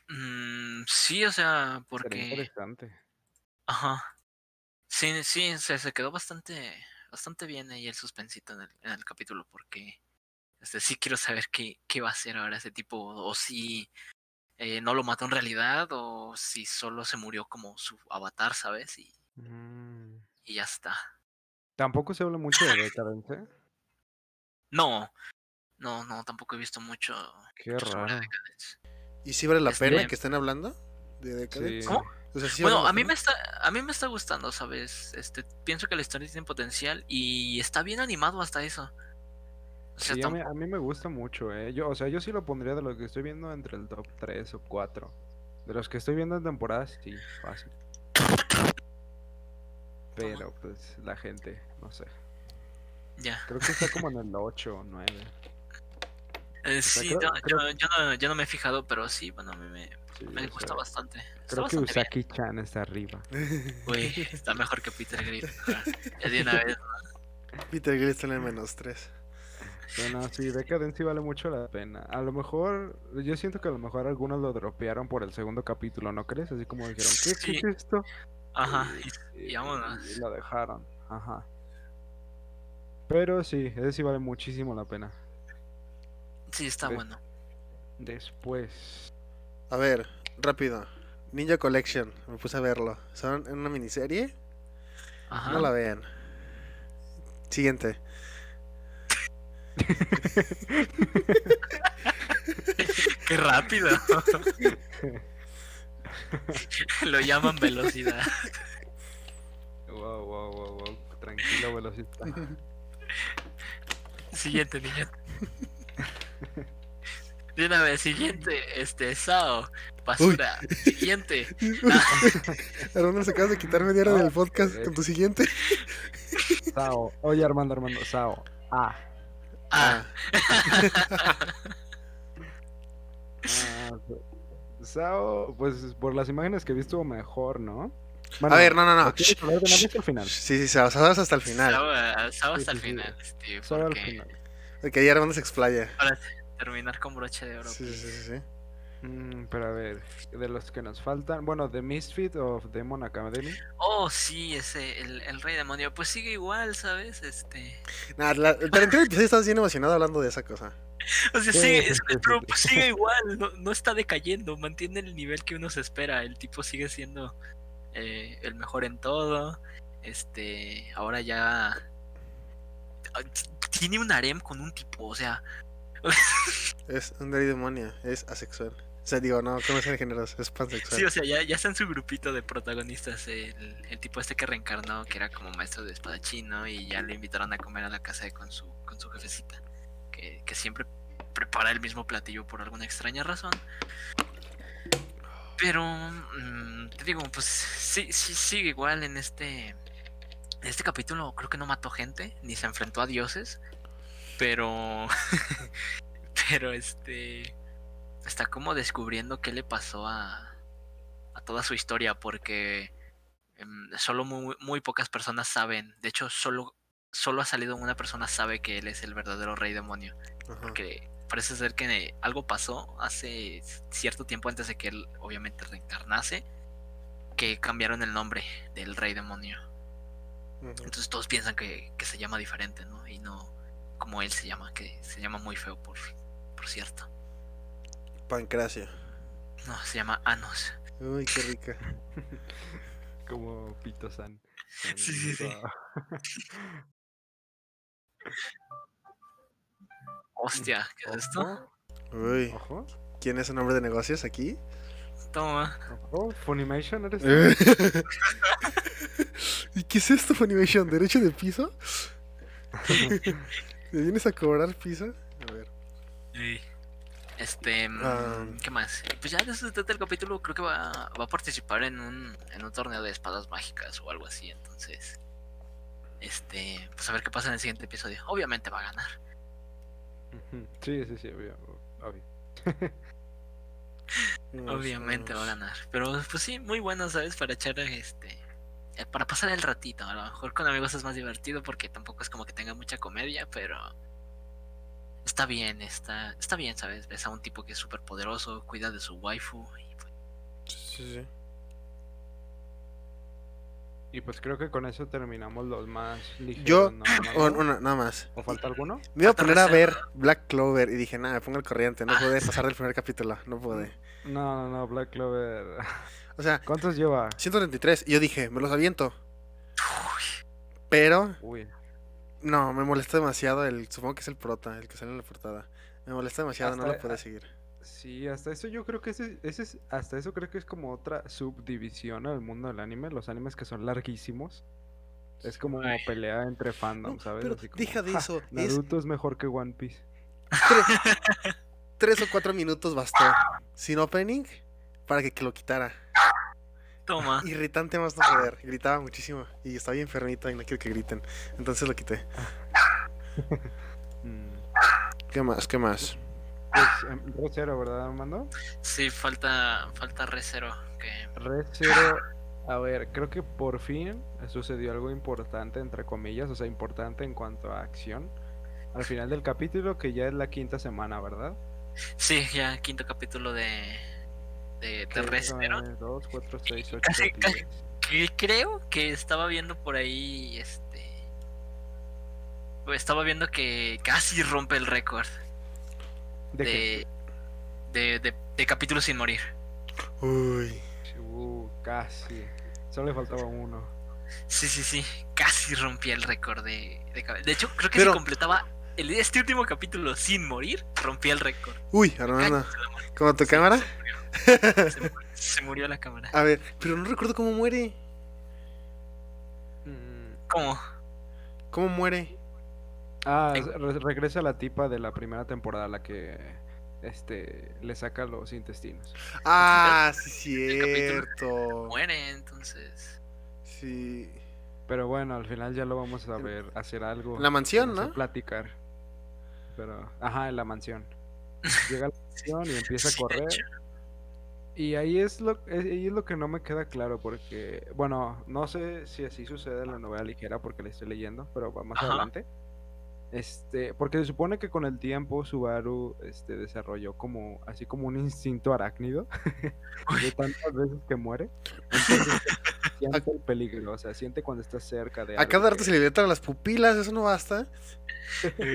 Mm, sí, o sea, Sería porque... interesante. Ajá. Sí, sí, se, se quedó bastante, bastante bien ahí el suspensito en el, en el capítulo, porque este, sí quiero saber qué, qué va a hacer ahora ese tipo, o si eh, no lo mató en realidad, o si solo se murió como su avatar, ¿sabes? Y, Mm. y ya está. Tampoco se habla mucho de Decadence. No, no, no, tampoco he visto mucho, Qué mucho raro. ¿Y si vale la Este- pena que estén hablando de Sí. Decadence? ¿Cómo? O sea, ¿sí Bueno, a mí me está, a mí me está gustando, ¿sabes? Este, pienso que la historia tiene potencial y está bien animado hasta eso. O sea, Sí, a mí, tampoco- a mí me gusta mucho, ¿eh? Yo, o sea, yo sí lo pondría de lo que estoy viendo entre el top 3 o 4. De los que estoy viendo en temporadas, sí, fácil. Pero, pues, la gente, no sé. ya. Creo que está como en el 8 o 9. Eh, sí, creo- no, creo- yo, yo no, yo no me he fijado, pero sí, bueno, me, me, Sí, me gusta bastante. Está Creo que bastante bien. Usaki-chan está arriba. Güey, está mejor que Peter Grill. Ya de una vez. Peter Grill está en el menos 3. Bueno, sí, Decadence sí vale mucho la pena. A lo mejor, yo siento que a lo mejor algunos lo dropearon por el segundo capítulo, ¿no crees? Así como dijeron, ¿qué, es esto? Ajá. Y, y vámonos. y lo dejaron, ajá. Pero sí, ese sí vale muchísimo la pena. Sí, está bueno. Después, A ver, rápido. Ninja Collection, me puse a verlo. Son en una miniserie. Ajá. No la vean. Siguiente. Qué rápido. Lo llaman velocidad. wow, wow, wow, wow, tranquilo, velocista. Siguiente, niña. De una vez, siguiente, este, Sao, basura, siguiente. Armando, se acabas de quitar media hora del podcast con tu siguiente. Sao, oye Armando, Armando, Sao, ah. Ah, Ah, Sao, pues por las imágenes que vi estuvo mejor, ¿no? a ver, no, no, no. ¿lo quieres hablar de más hasta el final? Sí, sí, Sao, Sao hasta el final. Sao, ah, Sao Sí, hasta el final, este, Sao al final. Ok, ahí Armando se explaya. para terminar con broche de oro. Sí, sí, sí, sí. Mm, pero a ver, de los que nos faltan, bueno, The Misfit of Demon Academy. Oh, sí, ese, el, el rey demonio, pues sigue igual, ¿sabes? Este. Nah, la, el Tarantino estás bien emocionado hablando de esa cosa. O sea, Sí, sigue, es- pero pues sigue igual, no, no está decayendo, mantiene el nivel que uno se espera. El tipo sigue siendo eh, el mejor en todo. Este, ahora ya ah, tiene un harem con un tipo, o sea, Es un rey demonio, es asexual. O sea, digo, no conoce de géneros, es pansexual. sí, o sea, ya, ya está en su grupito de protagonistas. El, el tipo este que reencarnó, que era como maestro de espadachín, ¿no? Y ya lo invitaron a comer a la casa de- con su, con su jefecita, que, que siempre prepara el mismo platillo por alguna extraña razón. Pero, mm, te digo, pues sí, sí, sigue igual en este. En este capítulo creo que no mató gente, ni se enfrentó a dioses. Pero. pero este. Está como descubriendo qué le pasó a. a toda su historia. Porque. em, solo muy, muy pocas personas saben. De hecho, solo. Solo ha salido una persona sabe que él es el verdadero rey demonio Ajá. porque parece ser que algo pasó hace cierto tiempo antes de que él obviamente reencarnase, que cambiaron el nombre del rey demonio. Entonces todos piensan que, que se llama diferente, ¿no? Y no como él se llama, que se llama muy feo, por, por cierto. Pancracio. No, se llama Anos. Uy, qué rica. Como Pito San. Sí, sí, sí. Hostia, ¿qué es esto? Uy, Ojo. ¿quién es un hombre de negocios aquí? Toma. Ojo. Funimation eres tú? ¿Y qué es esto, Funimation? ¿Derecho de piso? ¿Me vienes a cobrar piso? A ver. Ey. Este, Ah. ¿qué más? Pues ya de eso se trata el capítulo, creo que va, va a participar en un, en un torneo de espadas mágicas o algo así, entonces, este, pues a ver qué pasa en el siguiente episodio. Obviamente va a ganar. Sí, sí, sí, obvio. obvio. Obviamente va a ganar. Pero pues sí, muy bueno, ¿sabes? Para echar este. eh, Para pasar el ratito. A lo mejor con amigos es más divertido porque tampoco es como que tenga mucha comedia, pero. Está bien, está, está bien, ¿sabes? Ves a un tipo que es súper poderoso, cuida de su waifu. Y pues, Sí, sí. Y pues creo que con eso terminamos los más ligeros. Yo, ¿no? ¿No? una- nada más. ¿O falta alguno? Me iba a poner a ver. Black Clover y dije, nada, me pongo el corriente, no Ah, pude pasar del primer capítulo, no pude. No, no, no, Black Clover. O sea, ¿Cuántos lleva? 133, y yo dije, me los aviento. Pero, Uy, no, me molesta demasiado el, supongo que es el prota, el que sale en la portada. Me molesta demasiado, no lo puedo seguir. Sí, hasta eso yo creo que ese, ese es, hasta eso creo que es como otra subdivisión al mundo del anime, los animes que son larguísimos. Es como Ay. pelea entre fandom, No, ¿sabes? pero Así como, deja de "Ja, eso, es- Naruto es mejor que One Piece. Tres, tres o cuatro minutos bastó. Sin opening, para que, que lo quitara. toma. Irritante más no poder. Gritaba muchísimo. Y estaba bien enfermito y no quiero que griten. Entonces lo quité. Mm, ¿Qué más? ¿Qué más? Pues, em, Re Zero, ¿verdad, Armando? Sí, falta, falta Recero. Que Re Zero, a ver, creo que por fin sucedió algo importante, entre comillas, o sea, importante en cuanto a acción. Al final del capítulo, que ya es la quinta semana, ¿verdad? sí, ya quinto capítulo de. De, de. 2, 4, 6, 8, Casi- 10. casi- que creo que estaba viendo por ahí este estaba viendo que casi rompe el récord ¿De de de, de, de capítulos sin morir Uy. Uh, casi. Solo le faltaba uno. sí sí sí casi rompía el récord de de, de hecho creo que Pero- si completaba el, este último capítulo sin morir rompía el récord Uy, madre. ¿Como tu cámara? se, murió, se murió la cámara A ver, pero no recuerdo cómo muere. Mm, cómo ¿Cómo muere? Ah, re- regresa la tipa de la primera temporada, la que este le saca los intestinos. Ah, sí, cierto. muere entonces Sí. Pero bueno, al final ya lo vamos a ver hacer algo. En la mansión, ¿no? Platicar. Pero, ajá, en la mansión. Llega a la mansión y empieza a correr. Y ahí es lo es, ahí es lo que no me queda claro porque, bueno, no sé si así sucede en la novela ligera porque la estoy leyendo, pero va más Ajá. adelante. Este, porque se supone que con el tiempo Subaru este desarrolló como así como un instinto arácnido de tantas veces que muere. Entonces siente el peligro, o sea, siente cuando está cerca de A cada algo rato que- se le dilatan las pupilas, eso no basta.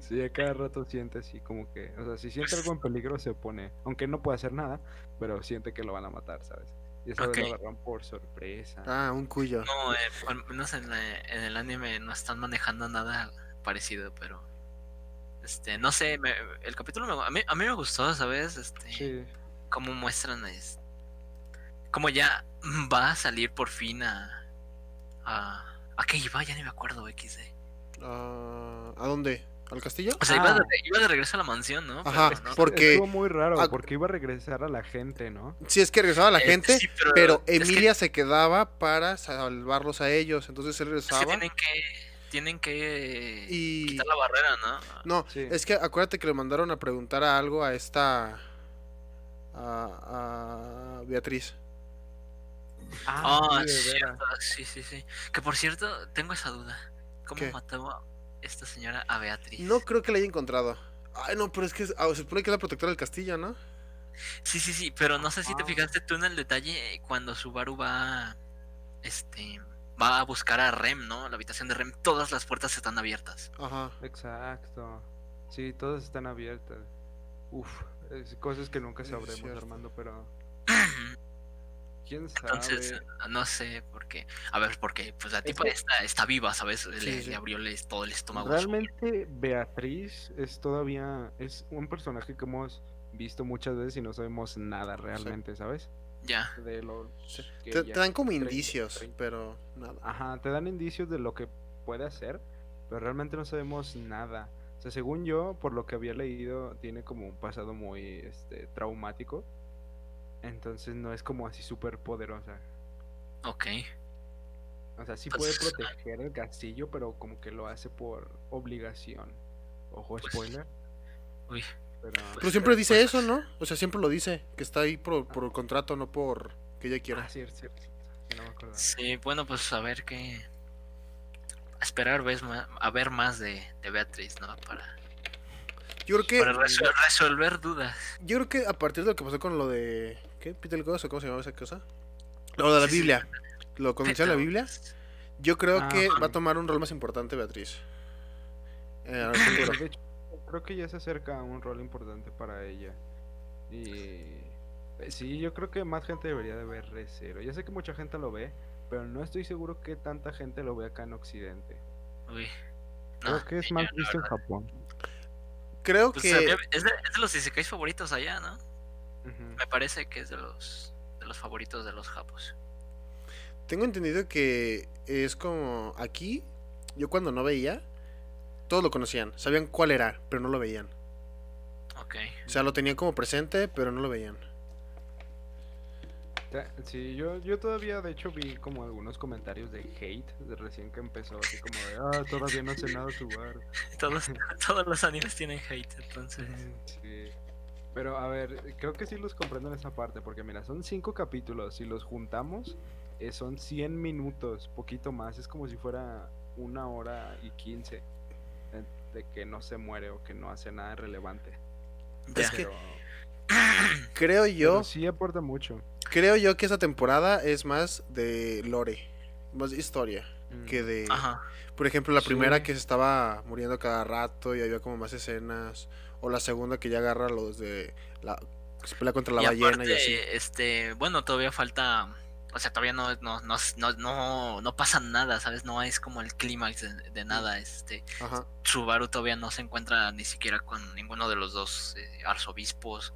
sí, a cada rato siente así como que, o sea, si siente algo en peligro se pone, aunque no puede hacer nada, pero siente que lo van a matar, ¿sabes? Y esa vez Ok. lo agarran por sorpresa. Ah, un cuyo. No, eh, al menos en, la- en el anime no están manejando nada parecido, pero este, no sé, me- el capítulo me- a, mí, a mí me gustó, ¿sabes? Este, Sí, cómo muestran es, cómo ya va a salir por fin a a, a qué iba, ya ni me acuerdo, XD. Ah, ¿A dónde? ¿Al castillo? O sea, iba, de, Ah. iba de regreso a la mansión, ¿no? Pero, Ajá, ¿no? porque- estuvo muy raro, porque iba a regresar a la gente, ¿no? Sí, es que regresaba la Eh, gente, sí, pero que- Emilia se quedaba para salvarlos a ellos. Entonces él es que regresaba. tienen que tienen que Y. quitar la barrera, ¿no? No, Sí. es que acuérdate que le mandaron a preguntar a algo a esta. A, a Beatriz. Ah, sí, de sí, sí, sí, sí. Que por cierto, tengo esa duda. ¿Cómo ¿Qué? mató esta señora a Beatriz? No creo que la haya encontrado. Ay, no, pero es que ah, se supone que es la protectora del castillo, ¿no? Sí, sí, sí, pero no sé si te Ah. fijaste tú en el detalle eh, cuando Subaru va. Este. Va a buscar a Rem, ¿no? La habitación de Rem. Todas las puertas están abiertas. Ajá. Exacto. Sí, todas están abiertas. Uf, es cosas que nunca sabremos. Armando, pero quién sabe. Entonces, no sé por qué. A ver, porque pues la tipa que- está, está viva, ¿sabes? Le, Sí, sí. le abrió le- todo el estómago. Realmente Beatriz es todavía es un personaje que hemos visto muchas veces y no sabemos nada realmente, ¿sabes? Ya. De lo que Te, dan como 30, indicios, 30. pero nada. Ajá, te dan indicios de lo que puede hacer, pero realmente no sabemos nada. O sea, según yo, por lo que había leído, tiene como un pasado muy este, traumático. Entonces no es como así súper poderosa. Ok. O sea, sí Pues, puede proteger el castillo, pero como que lo hace por obligación. Ojo, Pues, spoiler. Uy. Pero, Pero siempre dice eso, ¿no? O sea, siempre lo dice, que está ahí por, por contrato, no por que ella quiera. Ah, cierto, no me. Sí, bueno, pues a ver qué. A esperar ves, ma- a ver más de, de Beatriz, ¿no? Para, Yo creo que para resol- resolver dudas. yo creo que a partir de lo que pasó con lo de ¿qué? Peter Ghost o cómo se llamaba esa cosa? Lo de la Sí, sí. Biblia. Lo conoció la Pero- Biblia. Yo creo Ah, que va a tomar un rol más importante Beatriz. Eh, de hecho, creo que ya se acerca a un rol importante para ella. Y eh, sí, yo creo que más gente debería de ver Recero. Ya sé que mucha gente lo ve, pero no estoy seguro que tanta gente lo ve acá en Occidente. Uy. Creo que es más la visto en. Japón. Creo Pues, que había- es, de, es de los isekais favoritos allá, ¿no? Me parece que es de los de los favoritos de los japos. tengo entendido que es como aquí, yo cuando no veía, todos lo conocían, sabían cuál era, pero no lo veían. Ok. O sea, lo tenían como presente, pero no lo veían. Sí, yo, yo todavía de hecho vi como algunos comentarios de hate de recién que empezó, así como de, ah, todavía no sé nada de su bar. Todos, todos los animes tienen hate, entonces. Sí. Pero a ver, creo que sí los comprendo en esa parte, porque mira, son cinco capítulos, si los juntamos, eh, son 100 minutos, poquito más, es como si fuera una hora y 15 eh, de que no se muere o que no hace nada relevante. Es que- Pero, Creo yo, pero sí aporta mucho. creo yo que esta temporada es más de lore, más de historia, Mm. que de... Ajá. Por ejemplo, la primera Sí. que se estaba muriendo cada rato y había como más escenas. O la segunda que ya agarra los de la que se pelea contra la y ballena aparte, y así. este, bueno, todavía falta, o sea, todavía no, no, no, no, no, no pasa nada, ¿sabes? No es como el clímax de, de nada, este, Ajá. Subaru todavía no se encuentra ni siquiera con ninguno de los dos eh, arzobispos,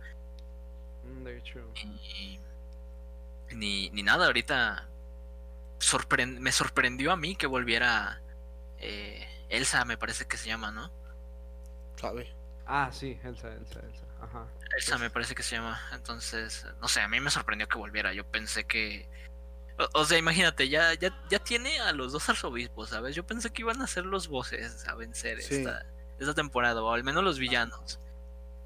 Mm, De hecho, ni, ni, ni nada, ahorita sorpren- me sorprendió a mí que volviera eh, Elsa, me parece que se llama, ¿no? Sabe. Ah, sí, Elsa, Elsa, Elsa, ajá. Elsa me parece que se llama. Entonces, no sé, a mí me sorprendió que volviera. Yo pensé que. O, o sea, imagínate, ya, ya, ya tiene a los dos arzobispos, ¿sabes? Yo pensé que iban a ser los voces a vencer Sí. esta, esta temporada, o al menos los villanos.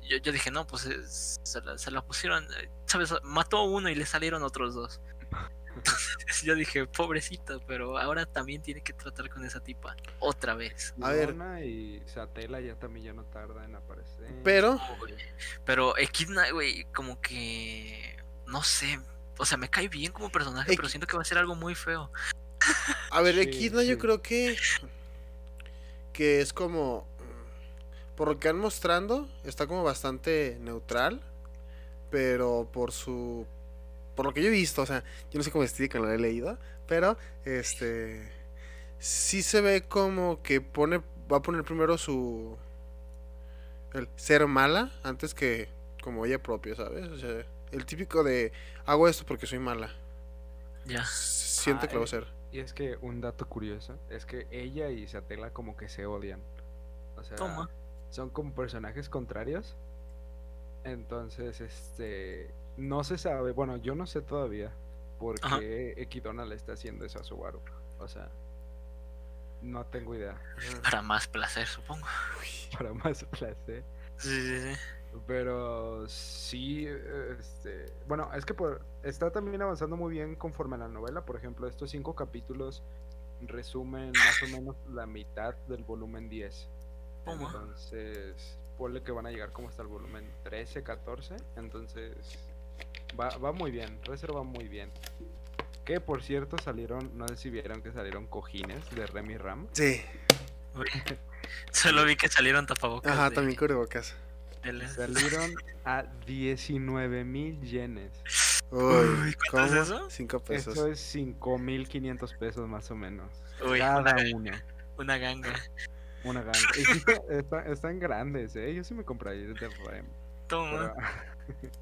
Yo, yo dije, no, pues es- se, la, se la pusieron, eh, ¿sabes? Mató a uno y le salieron otros dos. yo dije, pobrecito, pero ahora también tiene que tratar con esa tipa. Otra vez. A ver. Y Satela ya también ya no tarda en aparecer. Pero, Pero Equidna, güey, como que. No sé. O sea, me cae bien como personaje, pero siento que va a ser algo muy feo. a ver, Sí, Equidna yo creo que. Que es como. Por lo que han mostrando, está como bastante neutral. Pero por su. Por lo que yo he visto, o sea, yo no sé cómo vestir que lo he leído. Pero, este. Sí se ve como que pone. Va a poner primero su. El ser mala antes que como ella propia, ¿sabes? O sea, el típico de. Hago esto porque soy mala. Ya. Siente Ah, que lo va a hacer. Y es que un dato curioso es que ella y Satela como que se odian. O sea, Toma. son como personajes contrarios. Entonces, este, no se sabe, bueno, yo no sé todavía por Ajá. qué Equidona le está haciendo eso a Subaru. O sea, no tengo idea. Para más placer, supongo. Para más placer. Sí, sí, sí. Pero sí, este, bueno, es que por, está también avanzando muy bien conforme a la novela. Por ejemplo, estos cinco capítulos resumen más o menos la mitad del volumen 10. ¿Cómo? Entonces, ponle que van a llegar como hasta el volumen 13, 14. Entonces, va, va muy bien, Reserva va muy bien. Que por cierto salieron, no sé si vieron que salieron cojines de Remy Ram. Sí. Uy. Solo vi que salieron tapabocas. Ajá, de- también cubrebocas. de Salieron a 19 mil yenes. Uy, Uy, ¿cuánto es ¿cómo? eso? 5 pesos. Eso es 5500 pesos más o menos. Uy, Cada una, uno. una ganga. Una ganga. Y sí está- está- están grandes, ¿eh? Yo sí me compraría de Rem. Toma. Pero,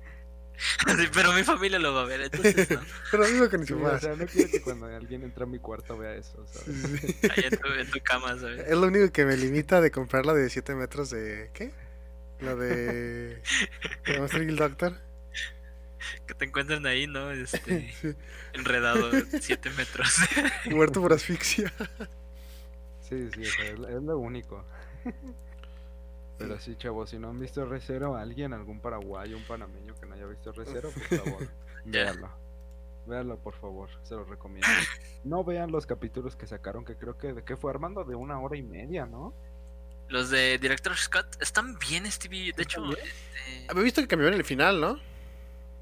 Sí, pero mi familia lo va a ver, entonces no. Pero digo que ni sí, o sea, no quiero que cuando alguien entre a mi cuarto vea eso, ¿sabes? Ahí en tu, en tu cama, ¿sabes? Es lo único que me limita de comprar la de 7 metros de. ¿Qué? La de. ¿de Monster Hill Doctor? Que te encuentren ahí, ¿no? Este, enredado, 7 metros. Muerto por asfixia. Sí, sí, o sea, es, es lo único. Pero sí, chavos, si no han visto Recero, alguien, algún paraguayo, un panameño que no haya visto Recero, por favor, véanlo. Véanlo, por favor, se los recomiendo. No vean los capítulos que sacaron, que creo que, ¿de qué fue Armando? De una hora y media, ¿no? Los de Director Scott están bien, Stevie. De hecho, este, Había visto que cambió en el final, ¿no?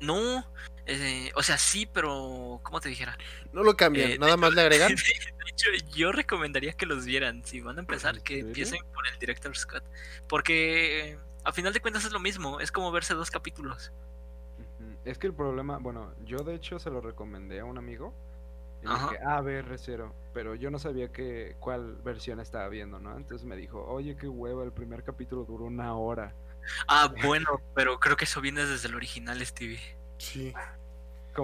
No. eh, o sea, sí, pero. ¿Cómo te dijera? No lo cambian, Eh, nada más le agregan. De hecho, yo recomendaría que los vieran. Si van a empezar, ¿En que empiecen por el Director Scott. Porque eh, a final de cuentas es lo mismo. Es como verse dos capítulos. Es que el problema, bueno, yo de hecho se lo recomendé a un amigo. Y le Ajá. dije, ah, ve. Pero yo no sabía que, cuál versión estaba viendo, ¿no? Entonces me dijo, oye, qué hueva, el primer capítulo duró una hora. Ah, bueno, pero creo que eso viene desde el original, Stevie. Sí.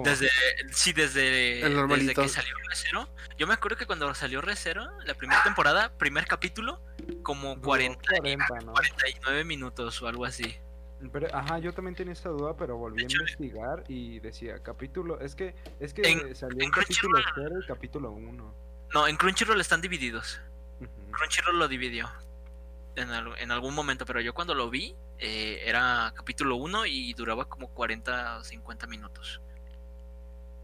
Desde, sí, desde, El desde que salió Recero. Yo me acuerdo que cuando salió Recero, la primera temporada, primer capítulo, como duró 40, 40, ¿no? 49 minutos o algo así. Pero, ajá, yo también tenía esta duda, pero volví a investigar y decía capítulo, es que, es que En- salió en capítulo Crunchyroll- 0 y capítulo 1. No, en Crunchyroll están divididos. Crunchyroll lo dividió en, al- en algún momento, pero yo cuando lo vi eh, era capítulo 1 y duraba como 40 o 50 minutos.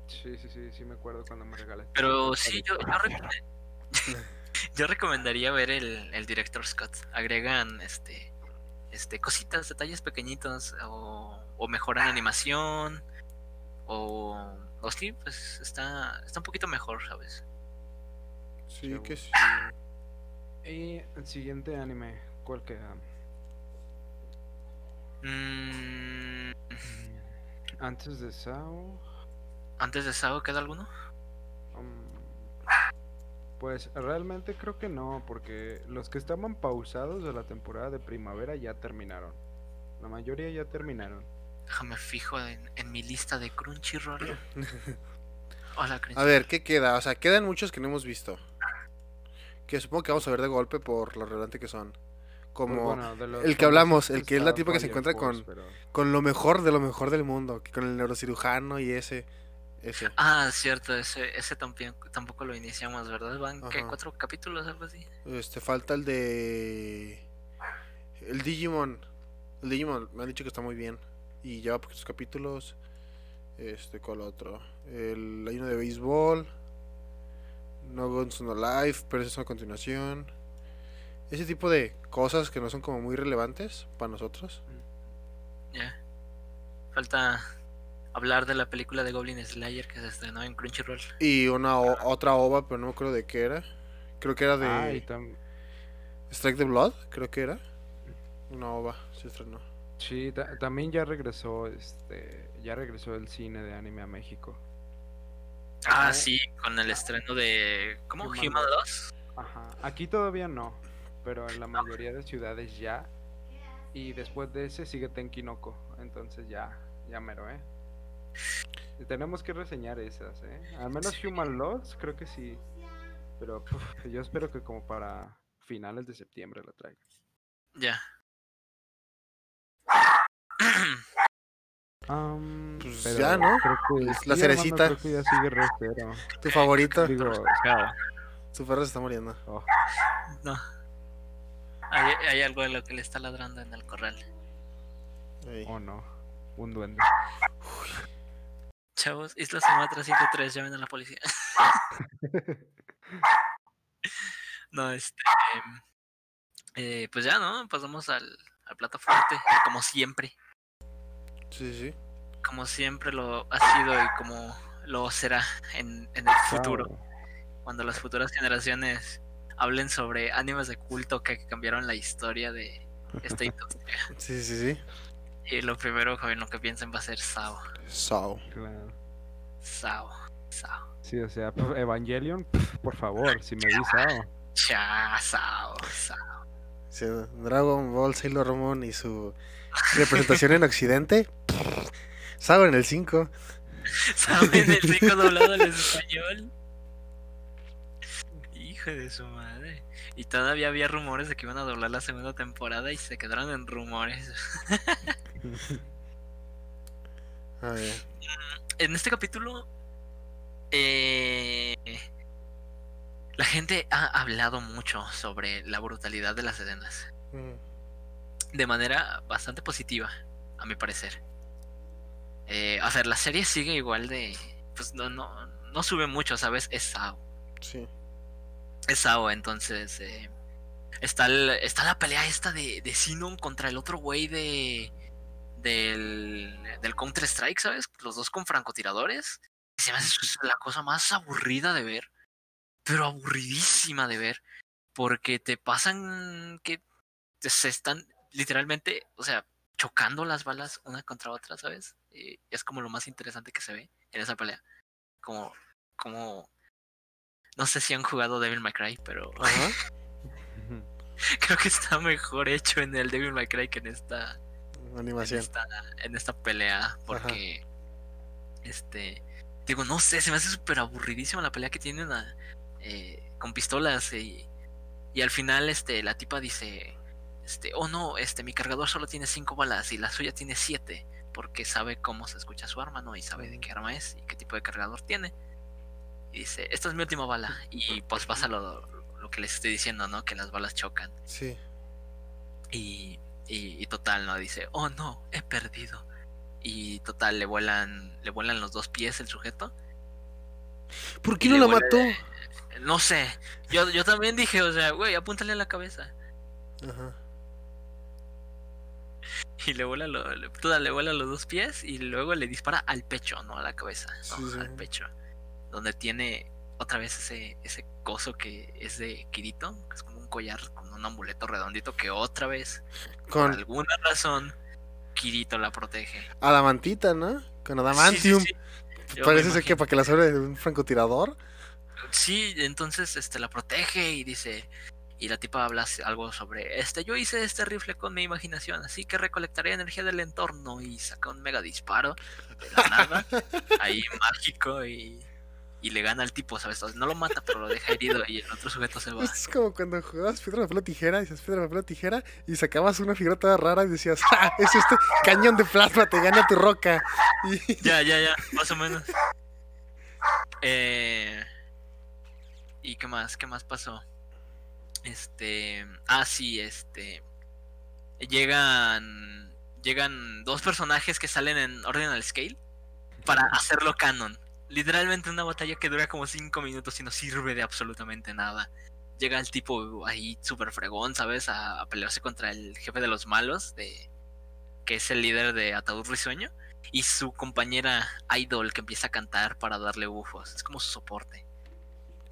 Sí, sí, sí, sí me acuerdo cuando me regalaste. Pero sí, yo, yo, lista. recomend- yo recomendaría ver el, el Director Scott. Agregan este, este cositas, detalles pequeñitos, o, o mejoran animación, o, o sí, pues está, está un poquito mejor, ¿sabes? Sí, que sí. Y el siguiente anime, ¿cuál queda? Mm, Antes de Sao. Antes de Sao, ¿queda alguno? um, pues realmente creo que no, porque los que estaban pausados de la temporada de primavera ya terminaron. La mayoría ya terminaron. Déjame fijo en, en mi lista de Crunchyroll. Hola, A Crunchyroll. ver, ¿qué queda? O sea, quedan muchos que no hemos visto. Que supongo que vamos a ver de golpe por lo relevante que son. Como Pues bueno, el que hablamos, el que es la tipa que se encuentra Force, con- pero- con lo mejor de lo mejor del mundo. que Con el neurocirujano y ese. Ese. Ah, cierto, ese, ese también, tampoco lo iniciamos, ¿verdad? Van, ¿qué? Ajá. ¿Cuatro capítulos, algo así? Este, falta el de. El Digimon. El Digimon me han dicho que está muy bien. Y lleva poquitos capítulos. Este, ¿cuál otro? El, hay uno de béisbol. No Guns No Life, pero eso es una continuación. Ese tipo de cosas que no son como muy relevantes para nosotros. Ya. Falta hablar de la película de Goblin Slayer que se estrenó en Crunchyroll. Y una o- otra ova, pero no me acuerdo de qué era. Creo que era de Ah, Strike the Blood, creo que era. Una ova, se estrenó. sí, ta- también ya regresó, este, ya regresó el cine de anime a México. Ah, sí, con el estreno de. ¿Cómo? Human Human 2. Ajá, aquí todavía no, pero en la mayoría de ciudades ya. Y después de ese sigue Tenkinoko, entonces ya, ya mero, ¿eh? Y tenemos que reseñar esas, ¿eh? Al menos Human Loss, creo que sí. Pero puf, yo espero que como para finales de septiembre la traigan. Ya. Am, Pues pero ya, ¿no? creo que Es la cerecita. Creo que ya sigue re cero. Tu favorito. Digo. Su perro se está muriendo. Oh, No. Hay, hay algo de lo que le está ladrando en el corral. Ey. oh no, un duende. Chavos, Isla Sumatra 103, llamen a la policía. no, este. eh, pues ya, ¿no? Pasamos al, al plato fuerte, como siempre. Sí, sí. Como siempre lo ha sido y como lo será en, en el futuro. Sao. Cuando las futuras generaciones hablen sobre animes de culto que cambiaron la historia de esta industria. Sí, sí, sí. Y lo primero en lo que piensen va a ser Sao. So. Claro. Sao. Sao. Sí, o sea, pf, Evangelion, por favor, si me dices Cha, Sao. Sao. Dragon Ball Sailor Moon y su representación en Occidente. Sao en el 5. ¿Saben el rico doblado al español? Hijo de su madre. Y todavía había rumores de que iban a doblar la segunda temporada y se quedaron en rumores. En este capítulo, eh, la gente ha hablado mucho sobre la brutalidad de las escenas. Mm, De manera bastante positiva, a mi parecer. Eh, o sea, la serie sigue igual de... Pues no, no, no sube mucho, ¿sabes? Es Sao. Sí. Es Sao, entonces... eh, está, el- está la pelea esta de, de Sinon contra el otro güey de... Del, del Counter Strike, ¿sabes? Los dos con francotiradores. Y se me hace la cosa más aburrida de ver. Pero aburridísima de ver. Porque te pasan que se están literalmente, o sea, chocando las balas una contra otra, ¿sabes? Y es como lo más interesante que se ve en esa pelea. Como, como, no sé si han jugado Devil May Cry, pero creo que está mejor hecho en el Devil May Cry que en esta, en Animación. esta, en esta pelea, porque, este, digo, no sé, se me hace súper aburridísima la pelea que tienen a- eh, con pistolas y, y al final, este, la tipa dice, este, oh no, este, mi cargador solo tiene cinco balas y la suya tiene siete, porque sabe cómo se escucha su arma, ¿no? Y sabe de qué arma es y qué tipo de cargador tiene. Y dice, esta es mi última bala. Y pues pasa lo, lo que les estoy diciendo, ¿no? Que las balas chocan. Sí. Y, y, y total, ¿no? Dice, oh no, he perdido. Y total, le vuelan, le vuelan los dos pies el sujeto. ¿Por qué no la mató? No sé, yo, yo también dije, o sea, güey, apúntale a la cabeza. Ajá. Y le vuela, lo, le, toda, le vuela los dos pies y luego le dispara al pecho, no a la cabeza, no, Sí, al pecho. Donde tiene otra vez ese, ese coso que es de Kirito, que es como un collar con un amuleto redondito que otra vez, por Con alguna razón, Kirito la protege. adamantita, ¿no? Con adamantium. sí, Parece ser que para que la sobre de un francotirador. Sí, entonces este la protege y dice y la tipa habla algo sobre este yo hice este rifle con mi imaginación, así que recolectaré energía del entorno y saca un mega disparo de la nada, ahí mágico y, y le gana al tipo, ¿sabes? O sea, no lo mata, pero lo deja herido y el otro sujeto se va. Es como cuando jugabas piedra, papel o tijera, dices piedra, papel o tijera, y sacabas una figura toda rara y decías, ¡ah! Es este cañón de plasma, te gana tu roca. Y Ya, ya, ya, más o menos. Eh, ¿Y qué más? ¿Qué más pasó? Este. Ah, sí, este. Llegan. Llegan dos personajes que salen en Ordinal Scale para hacerlo canon. Literalmente una batalla que dura como 5 minutos y no sirve de absolutamente nada. Llega el tipo ahí súper fregón, ¿sabes? A, a pelearse contra el jefe de los malos, de, que es el líder de Ataúd Risueño y su compañera Idol que empieza a cantar para darle bufos. Es como su soporte.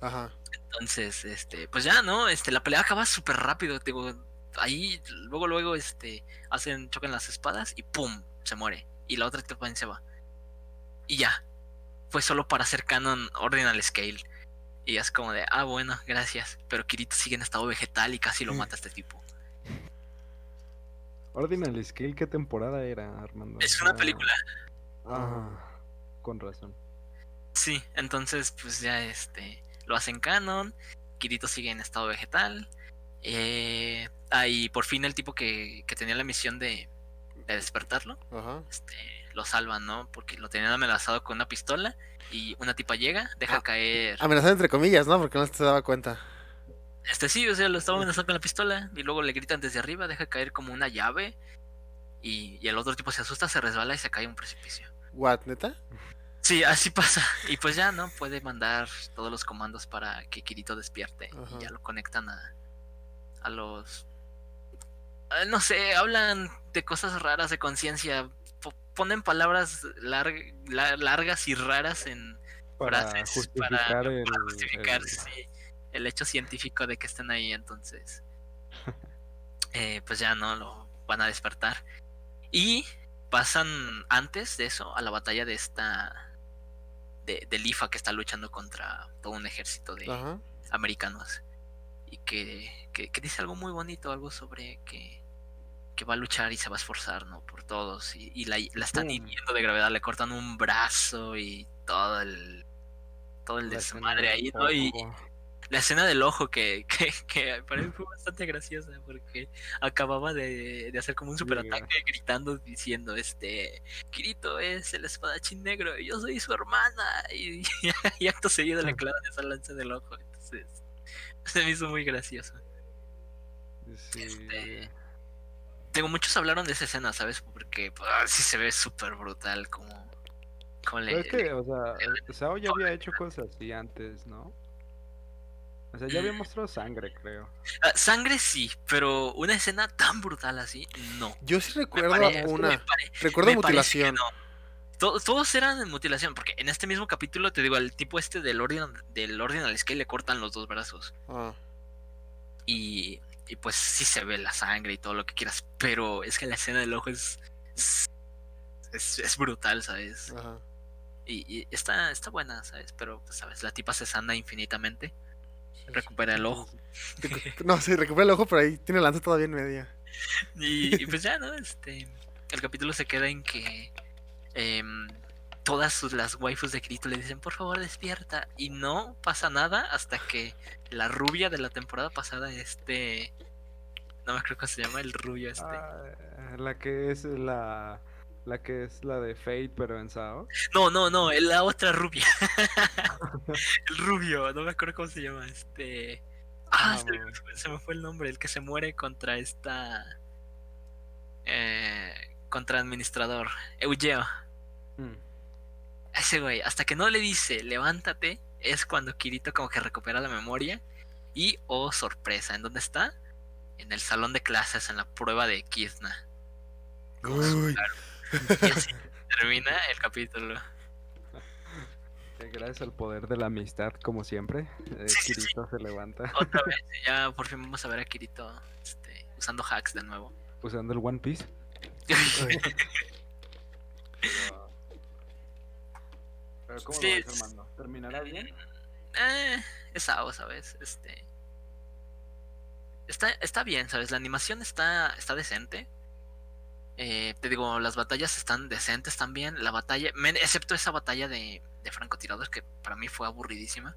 Ajá. Entonces, este, pues ya, ¿no? Este, la pelea acaba súper rápido. Digo, ahí, luego, luego, este, hacen, chocan las espadas y ¡pum! se muere. Y la otra también se va. Y ya. Fue solo para hacer canon Ordinal Scale. Y es como de, ah, bueno, gracias. Pero Kirito sigue en estado vegetal y casi lo mata este tipo. Ordinal Scale, ¿qué temporada era, Armando? Es una Ah, película. Ah, con razón. Sí, entonces pues ya este lo hacen canon, Kirito sigue en estado vegetal. Eh, ah, y por fin el tipo que, que tenía la misión de, de despertarlo, Ajá. este, lo salvan, ¿no? Porque lo tenían amenazado con una pistola y una tipa llega, deja Ah, caer. Amenazado entre comillas, ¿no? Porque no se daba cuenta. Este sí, o sea, lo estaba amenazando con la pistola y luego le gritan desde arriba, deja caer como una llave y, y el otro tipo se asusta, se resbala y se cae a un precipicio. ¿What, neta? Sí, así pasa. Y pues ya, ¿no? Puede mandar todos los comandos para que Kirito despierte. Y ya lo conectan a, a los... ah, No sé, hablan de cosas raras de conciencia. po- Ponen palabras larg- la- largas y raras en Para frases justificar para, el, para justificar el- sí, el hecho científico de que estén ahí. Entonces, eh, pues ya no lo van a despertar. Y pasan antes de eso a la batalla de esta. De, de Lifa que está luchando contra todo un ejército de Ajá. americanos. Y que, que, que dice algo muy bonito, algo sobre que, que va a luchar y se va a esforzar, ¿no? Por todos. Y, y la, la están hiriendo de gravedad, le cortan un brazo y todo el. todo el La desmadre del ahí, ¿no? Y. la escena del ojo que, que, que para mí fue bastante graciosa porque acababa de, de hacer como un superataque gritando diciendo este Kirito es el espadachín negro y yo soy su hermana y, y acto seguido le clavan esa lanza del ojo entonces se me hizo muy gracioso Sí. este, Tengo muchos hablaron de esa escena, ¿sabes? Porque pues, sí se ve súper brutal como, como le, es que, o sea, Sao ya había hecho cosas así antes, ¿no? O sea, ya había mostrado sangre, creo. Ah, sangre sí, pero una escena tan brutal así, no. Yo sí Me recuerdo pare- una. pare- Recuerdo mutilación. no. To- todos eran en mutilación, porque en este mismo capítulo, te digo, al tipo este del Ordinal, del Ordinal Scale le cortan los dos brazos. Ah, Y, y pues sí se ve la sangre y todo lo que quieras, pero es que la escena del ojo es. es, es- es brutal, ¿sabes? ajá. Y, y está, está buena, ¿sabes? Pero, pues, ¿sabes? La tipa se sana infinitamente. Recupera el ojo. No, sí, recupera el ojo, pero ahí tiene la lanza todavía en media. Y, y pues ya, ¿no? Este, el capítulo se queda en que em, todas sus, las waifus de Kirito le dicen, por favor, despierta. Y no pasa nada hasta que la rubia de la temporada pasada, este... No me acuerdo cómo se llama el rubio este. Ah, la que es la. La que es la de Fate, pero en Sao. No, no, no, es la otra rubia. el rubio, no me acuerdo cómo se llama. Este... Ah, Ah, se, me bueno. fue, se me fue el nombre, el que se muere contra esta... Eh, contra administrador. Eugeo. Mm. Ese güey, hasta que no le dice levántate, es cuando Kirito como que recupera la memoria. Y, oh sorpresa, ¿en dónde está? En el salón de clases, en la prueba de Kizna. Uy, Y así termina el capítulo. Eh, Gracias al poder de la amistad, como siempre, eh, Sí, sí, sí. Kirito se levanta Otra vez, ya por fin vamos a ver a Kirito este, usando hacks de nuevo. usando el One Piece. Pero ¿cómo Sí, lo es- ves, Armando? ¿Terminará bien? eh, es algo, ¿sabes? Este. Está, está bien, ¿sabes? La animación está, está decente. Eh, te digo, las batallas están decentes también. La batalla, excepto esa batalla de, de francotiradores que para mí fue aburridísima.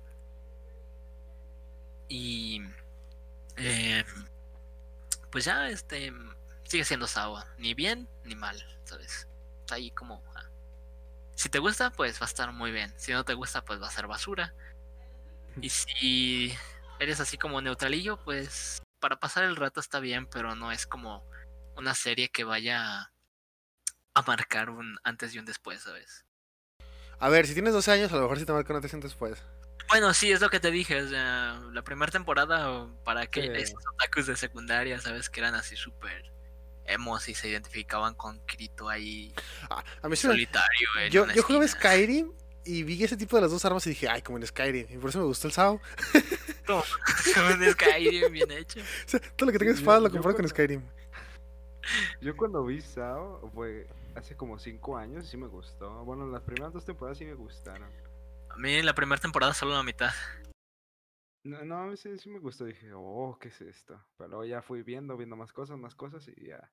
Y. eh, pues ya, este. Sigue siendo Sawa. Ni bien ni mal, ¿sabes? Está ahí como. ah. Si te gusta, pues va a estar muy bien. Si no te gusta, pues va a ser basura. Y si eres así como neutralillo, pues para pasar el rato está bien, pero no es como una serie que vaya a marcar un antes y un después, ¿sabes? A ver, si tienes 12 años, a lo mejor sí te marcan antes y un después. Bueno, sí, es lo que te dije, o sea, la primera temporada para que Sí. esos otakus de secundaria, ¿sabes? Que eran así súper emos y se identificaban con Kirito ahí Ah, a mí sí me- solitario. en Yo, yo jugaba esquina. Skyrim y vi ese tipo de las dos armas y dije, ay, como en Skyrim. Y por eso me gustó el SAO. Como un Skyrim bien hecho. O sea, todo lo que tenga Yo- espada lo yo comparo con Skyrim. Yo cuando vi Sao fue hace como 5 años y sí me gustó. Bueno, las primeras dos temporadas sí me gustaron. A mí la primera temporada solo la mitad. No, no, sí, sí me gustó. Dije, oh, ¿qué es esto? Pero luego ya fui viendo, viendo más cosas, más cosas y ya.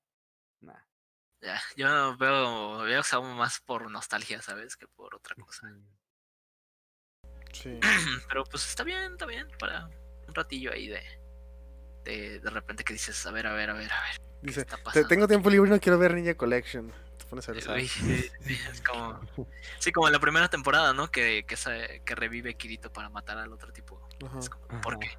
Nah. Ya, yo veo, veo Sao más por nostalgia, ¿sabes? Que por otra cosa. Sí. Pero pues está bien, está bien. Para un ratillo ahí de. De, de repente que dices, a ver, a ver, a ver, a ver. ¿Qué Dice, está "Te- pasando? tengo tiempo libre y no quiero ver Ninja Collection. Te pones a sí, es como. Sí, como en la primera temporada, ¿no? Que, que, se- que revive Kirito para matar al otro tipo. Ajá. Es como, ¿por qué?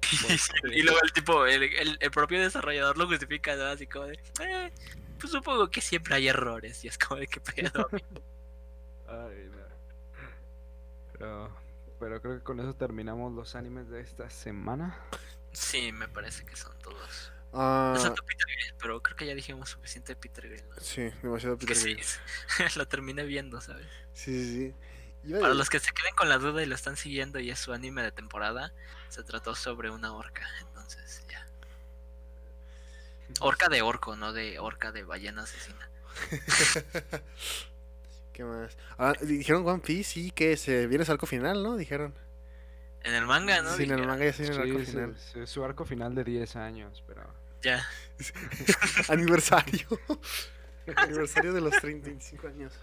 Y luego el tipo, el, el, el propio desarrollador lo justifica, ¿no? Así como de, eh, pues supongo que siempre hay errores. Y es como de qué pedo. Ay, no. Pero, pero creo que con eso terminamos los animes de esta semana. sí, me parece que son todos. Ah, Peter Grill, pero creo que ya dijimos suficiente de Peter Grill. ¿no? sí, demasiado Es que Peter sí, Grill. lo terminé viendo, ¿sabes? Sí, sí, sí. Para los que se queden con la duda y lo están siguiendo y es su anime de temporada, se trató sobre una orca, entonces ya. Orca de orco, no de orca de ballena asesina. ¿Qué más? Ah, dijeron One Piece, sí, que se viene su arco final, ¿no? Dijeron. En el manga, ¿no? sí, en el manga ya viene el arco final. su, su arco final de 10 años, pero... Ya. Aniversario. Aniversario de los 35 años.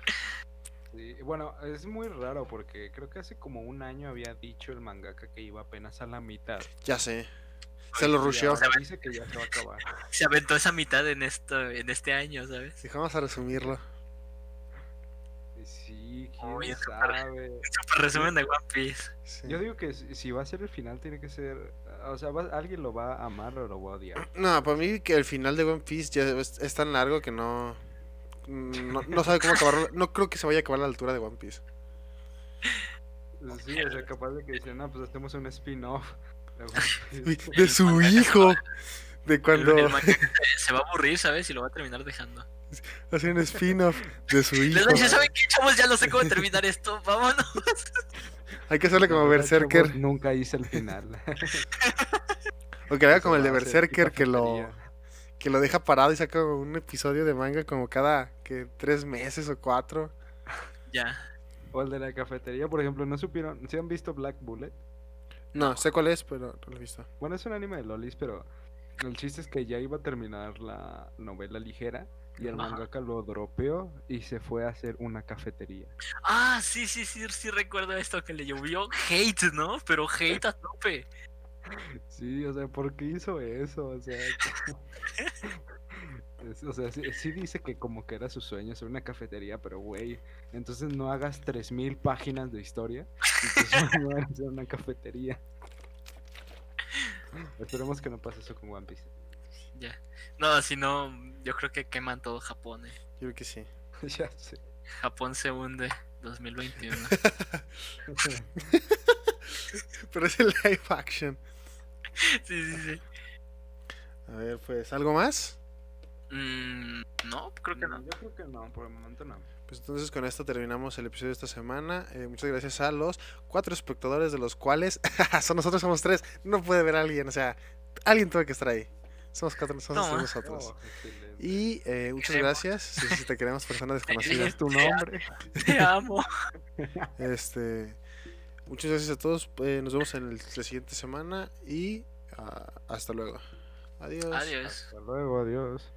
Sí, bueno, es muy raro porque creo que hace como un año había dicho el mangaka que iba apenas a la mitad. Ya sé. Se lo rusheó. dice que ya se va a acabar. Se aventó esa mitad en esto, en este año, ¿sabes? Sí, vamos a resumirlo. Sí, quién Oye, sabe. Super resumen de One Piece. Sí. Yo digo que si va a ser el final tiene que ser, o sea, va- alguien lo va a amar o lo va a odiar. No, para mí que el final de One Piece ya es, es tan largo que no, no. No sabe cómo acabarlo. No creo que se vaya a acabar a la altura de One Piece. Sí, o sea, capaz de que dicen, no, pues hacemos un spin-off. de One Uy, Piece". De su hijo. De cuando. El, el se va a aburrir, ¿sabes? Y lo va a terminar dejando. Hace un spin-off de su hijo. Les dice, ¿saben qué, chavos? Ya no sé cómo terminar esto. Vámonos. Hay que hacerle como verdad, Berserker. chavos, Nunca hice el final. O que haga como el de Berserker que lo, que lo deja parado y saca un episodio de manga como cada que tres meses o cuatro. Ya. O el de la cafetería, por ejemplo, ¿no supieron? ¿Se han visto Black Bullet? No, sé cuál es, pero no lo he visto. Bueno, es un anime de lolis, pero el chiste es que ya iba a terminar la novela ligera y el Ajá. mangaka lo dropeó y se fue a hacer una cafetería. Ah, sí, sí, sí, sí recuerdo esto que le llovió hate, ¿no? Pero hate a tope. Sí, o sea, ¿por qué hizo eso? O sea, o sea, sí, sí dice que como que era su sueño hacer una cafetería, pero güey, entonces no hagas 3000 páginas de historia y tu sueño hacer una cafetería. Esperemos que no pase eso con One Piece. Ya. No, si no, yo creo que queman todo Japón, eh. Yo creo que sí. ya sé. Japón se hunde 2021. Pero es el live action. sí, sí, sí. A ver, pues, ¿algo más? Mm, no, creo que no. Yo creo que no, por el momento no. Pues entonces con esto terminamos el episodio de esta semana. Eh, muchas gracias a los cuatro espectadores de los cuales son nosotros somos tres. No puede ver a alguien, o sea, alguien tuvo que estar ahí. Somos cuatro, somos No, nosotros. Oh. Y eh, muchas gracias. Sí, te queremos, persona ¿Cuál desconocida. es tu nombre? Te amo. Este, muchas gracias a todos. eh, nos vemos en el- la siguiente semana y ah, hasta luego. Adiós. Adiós. Hasta luego, adiós.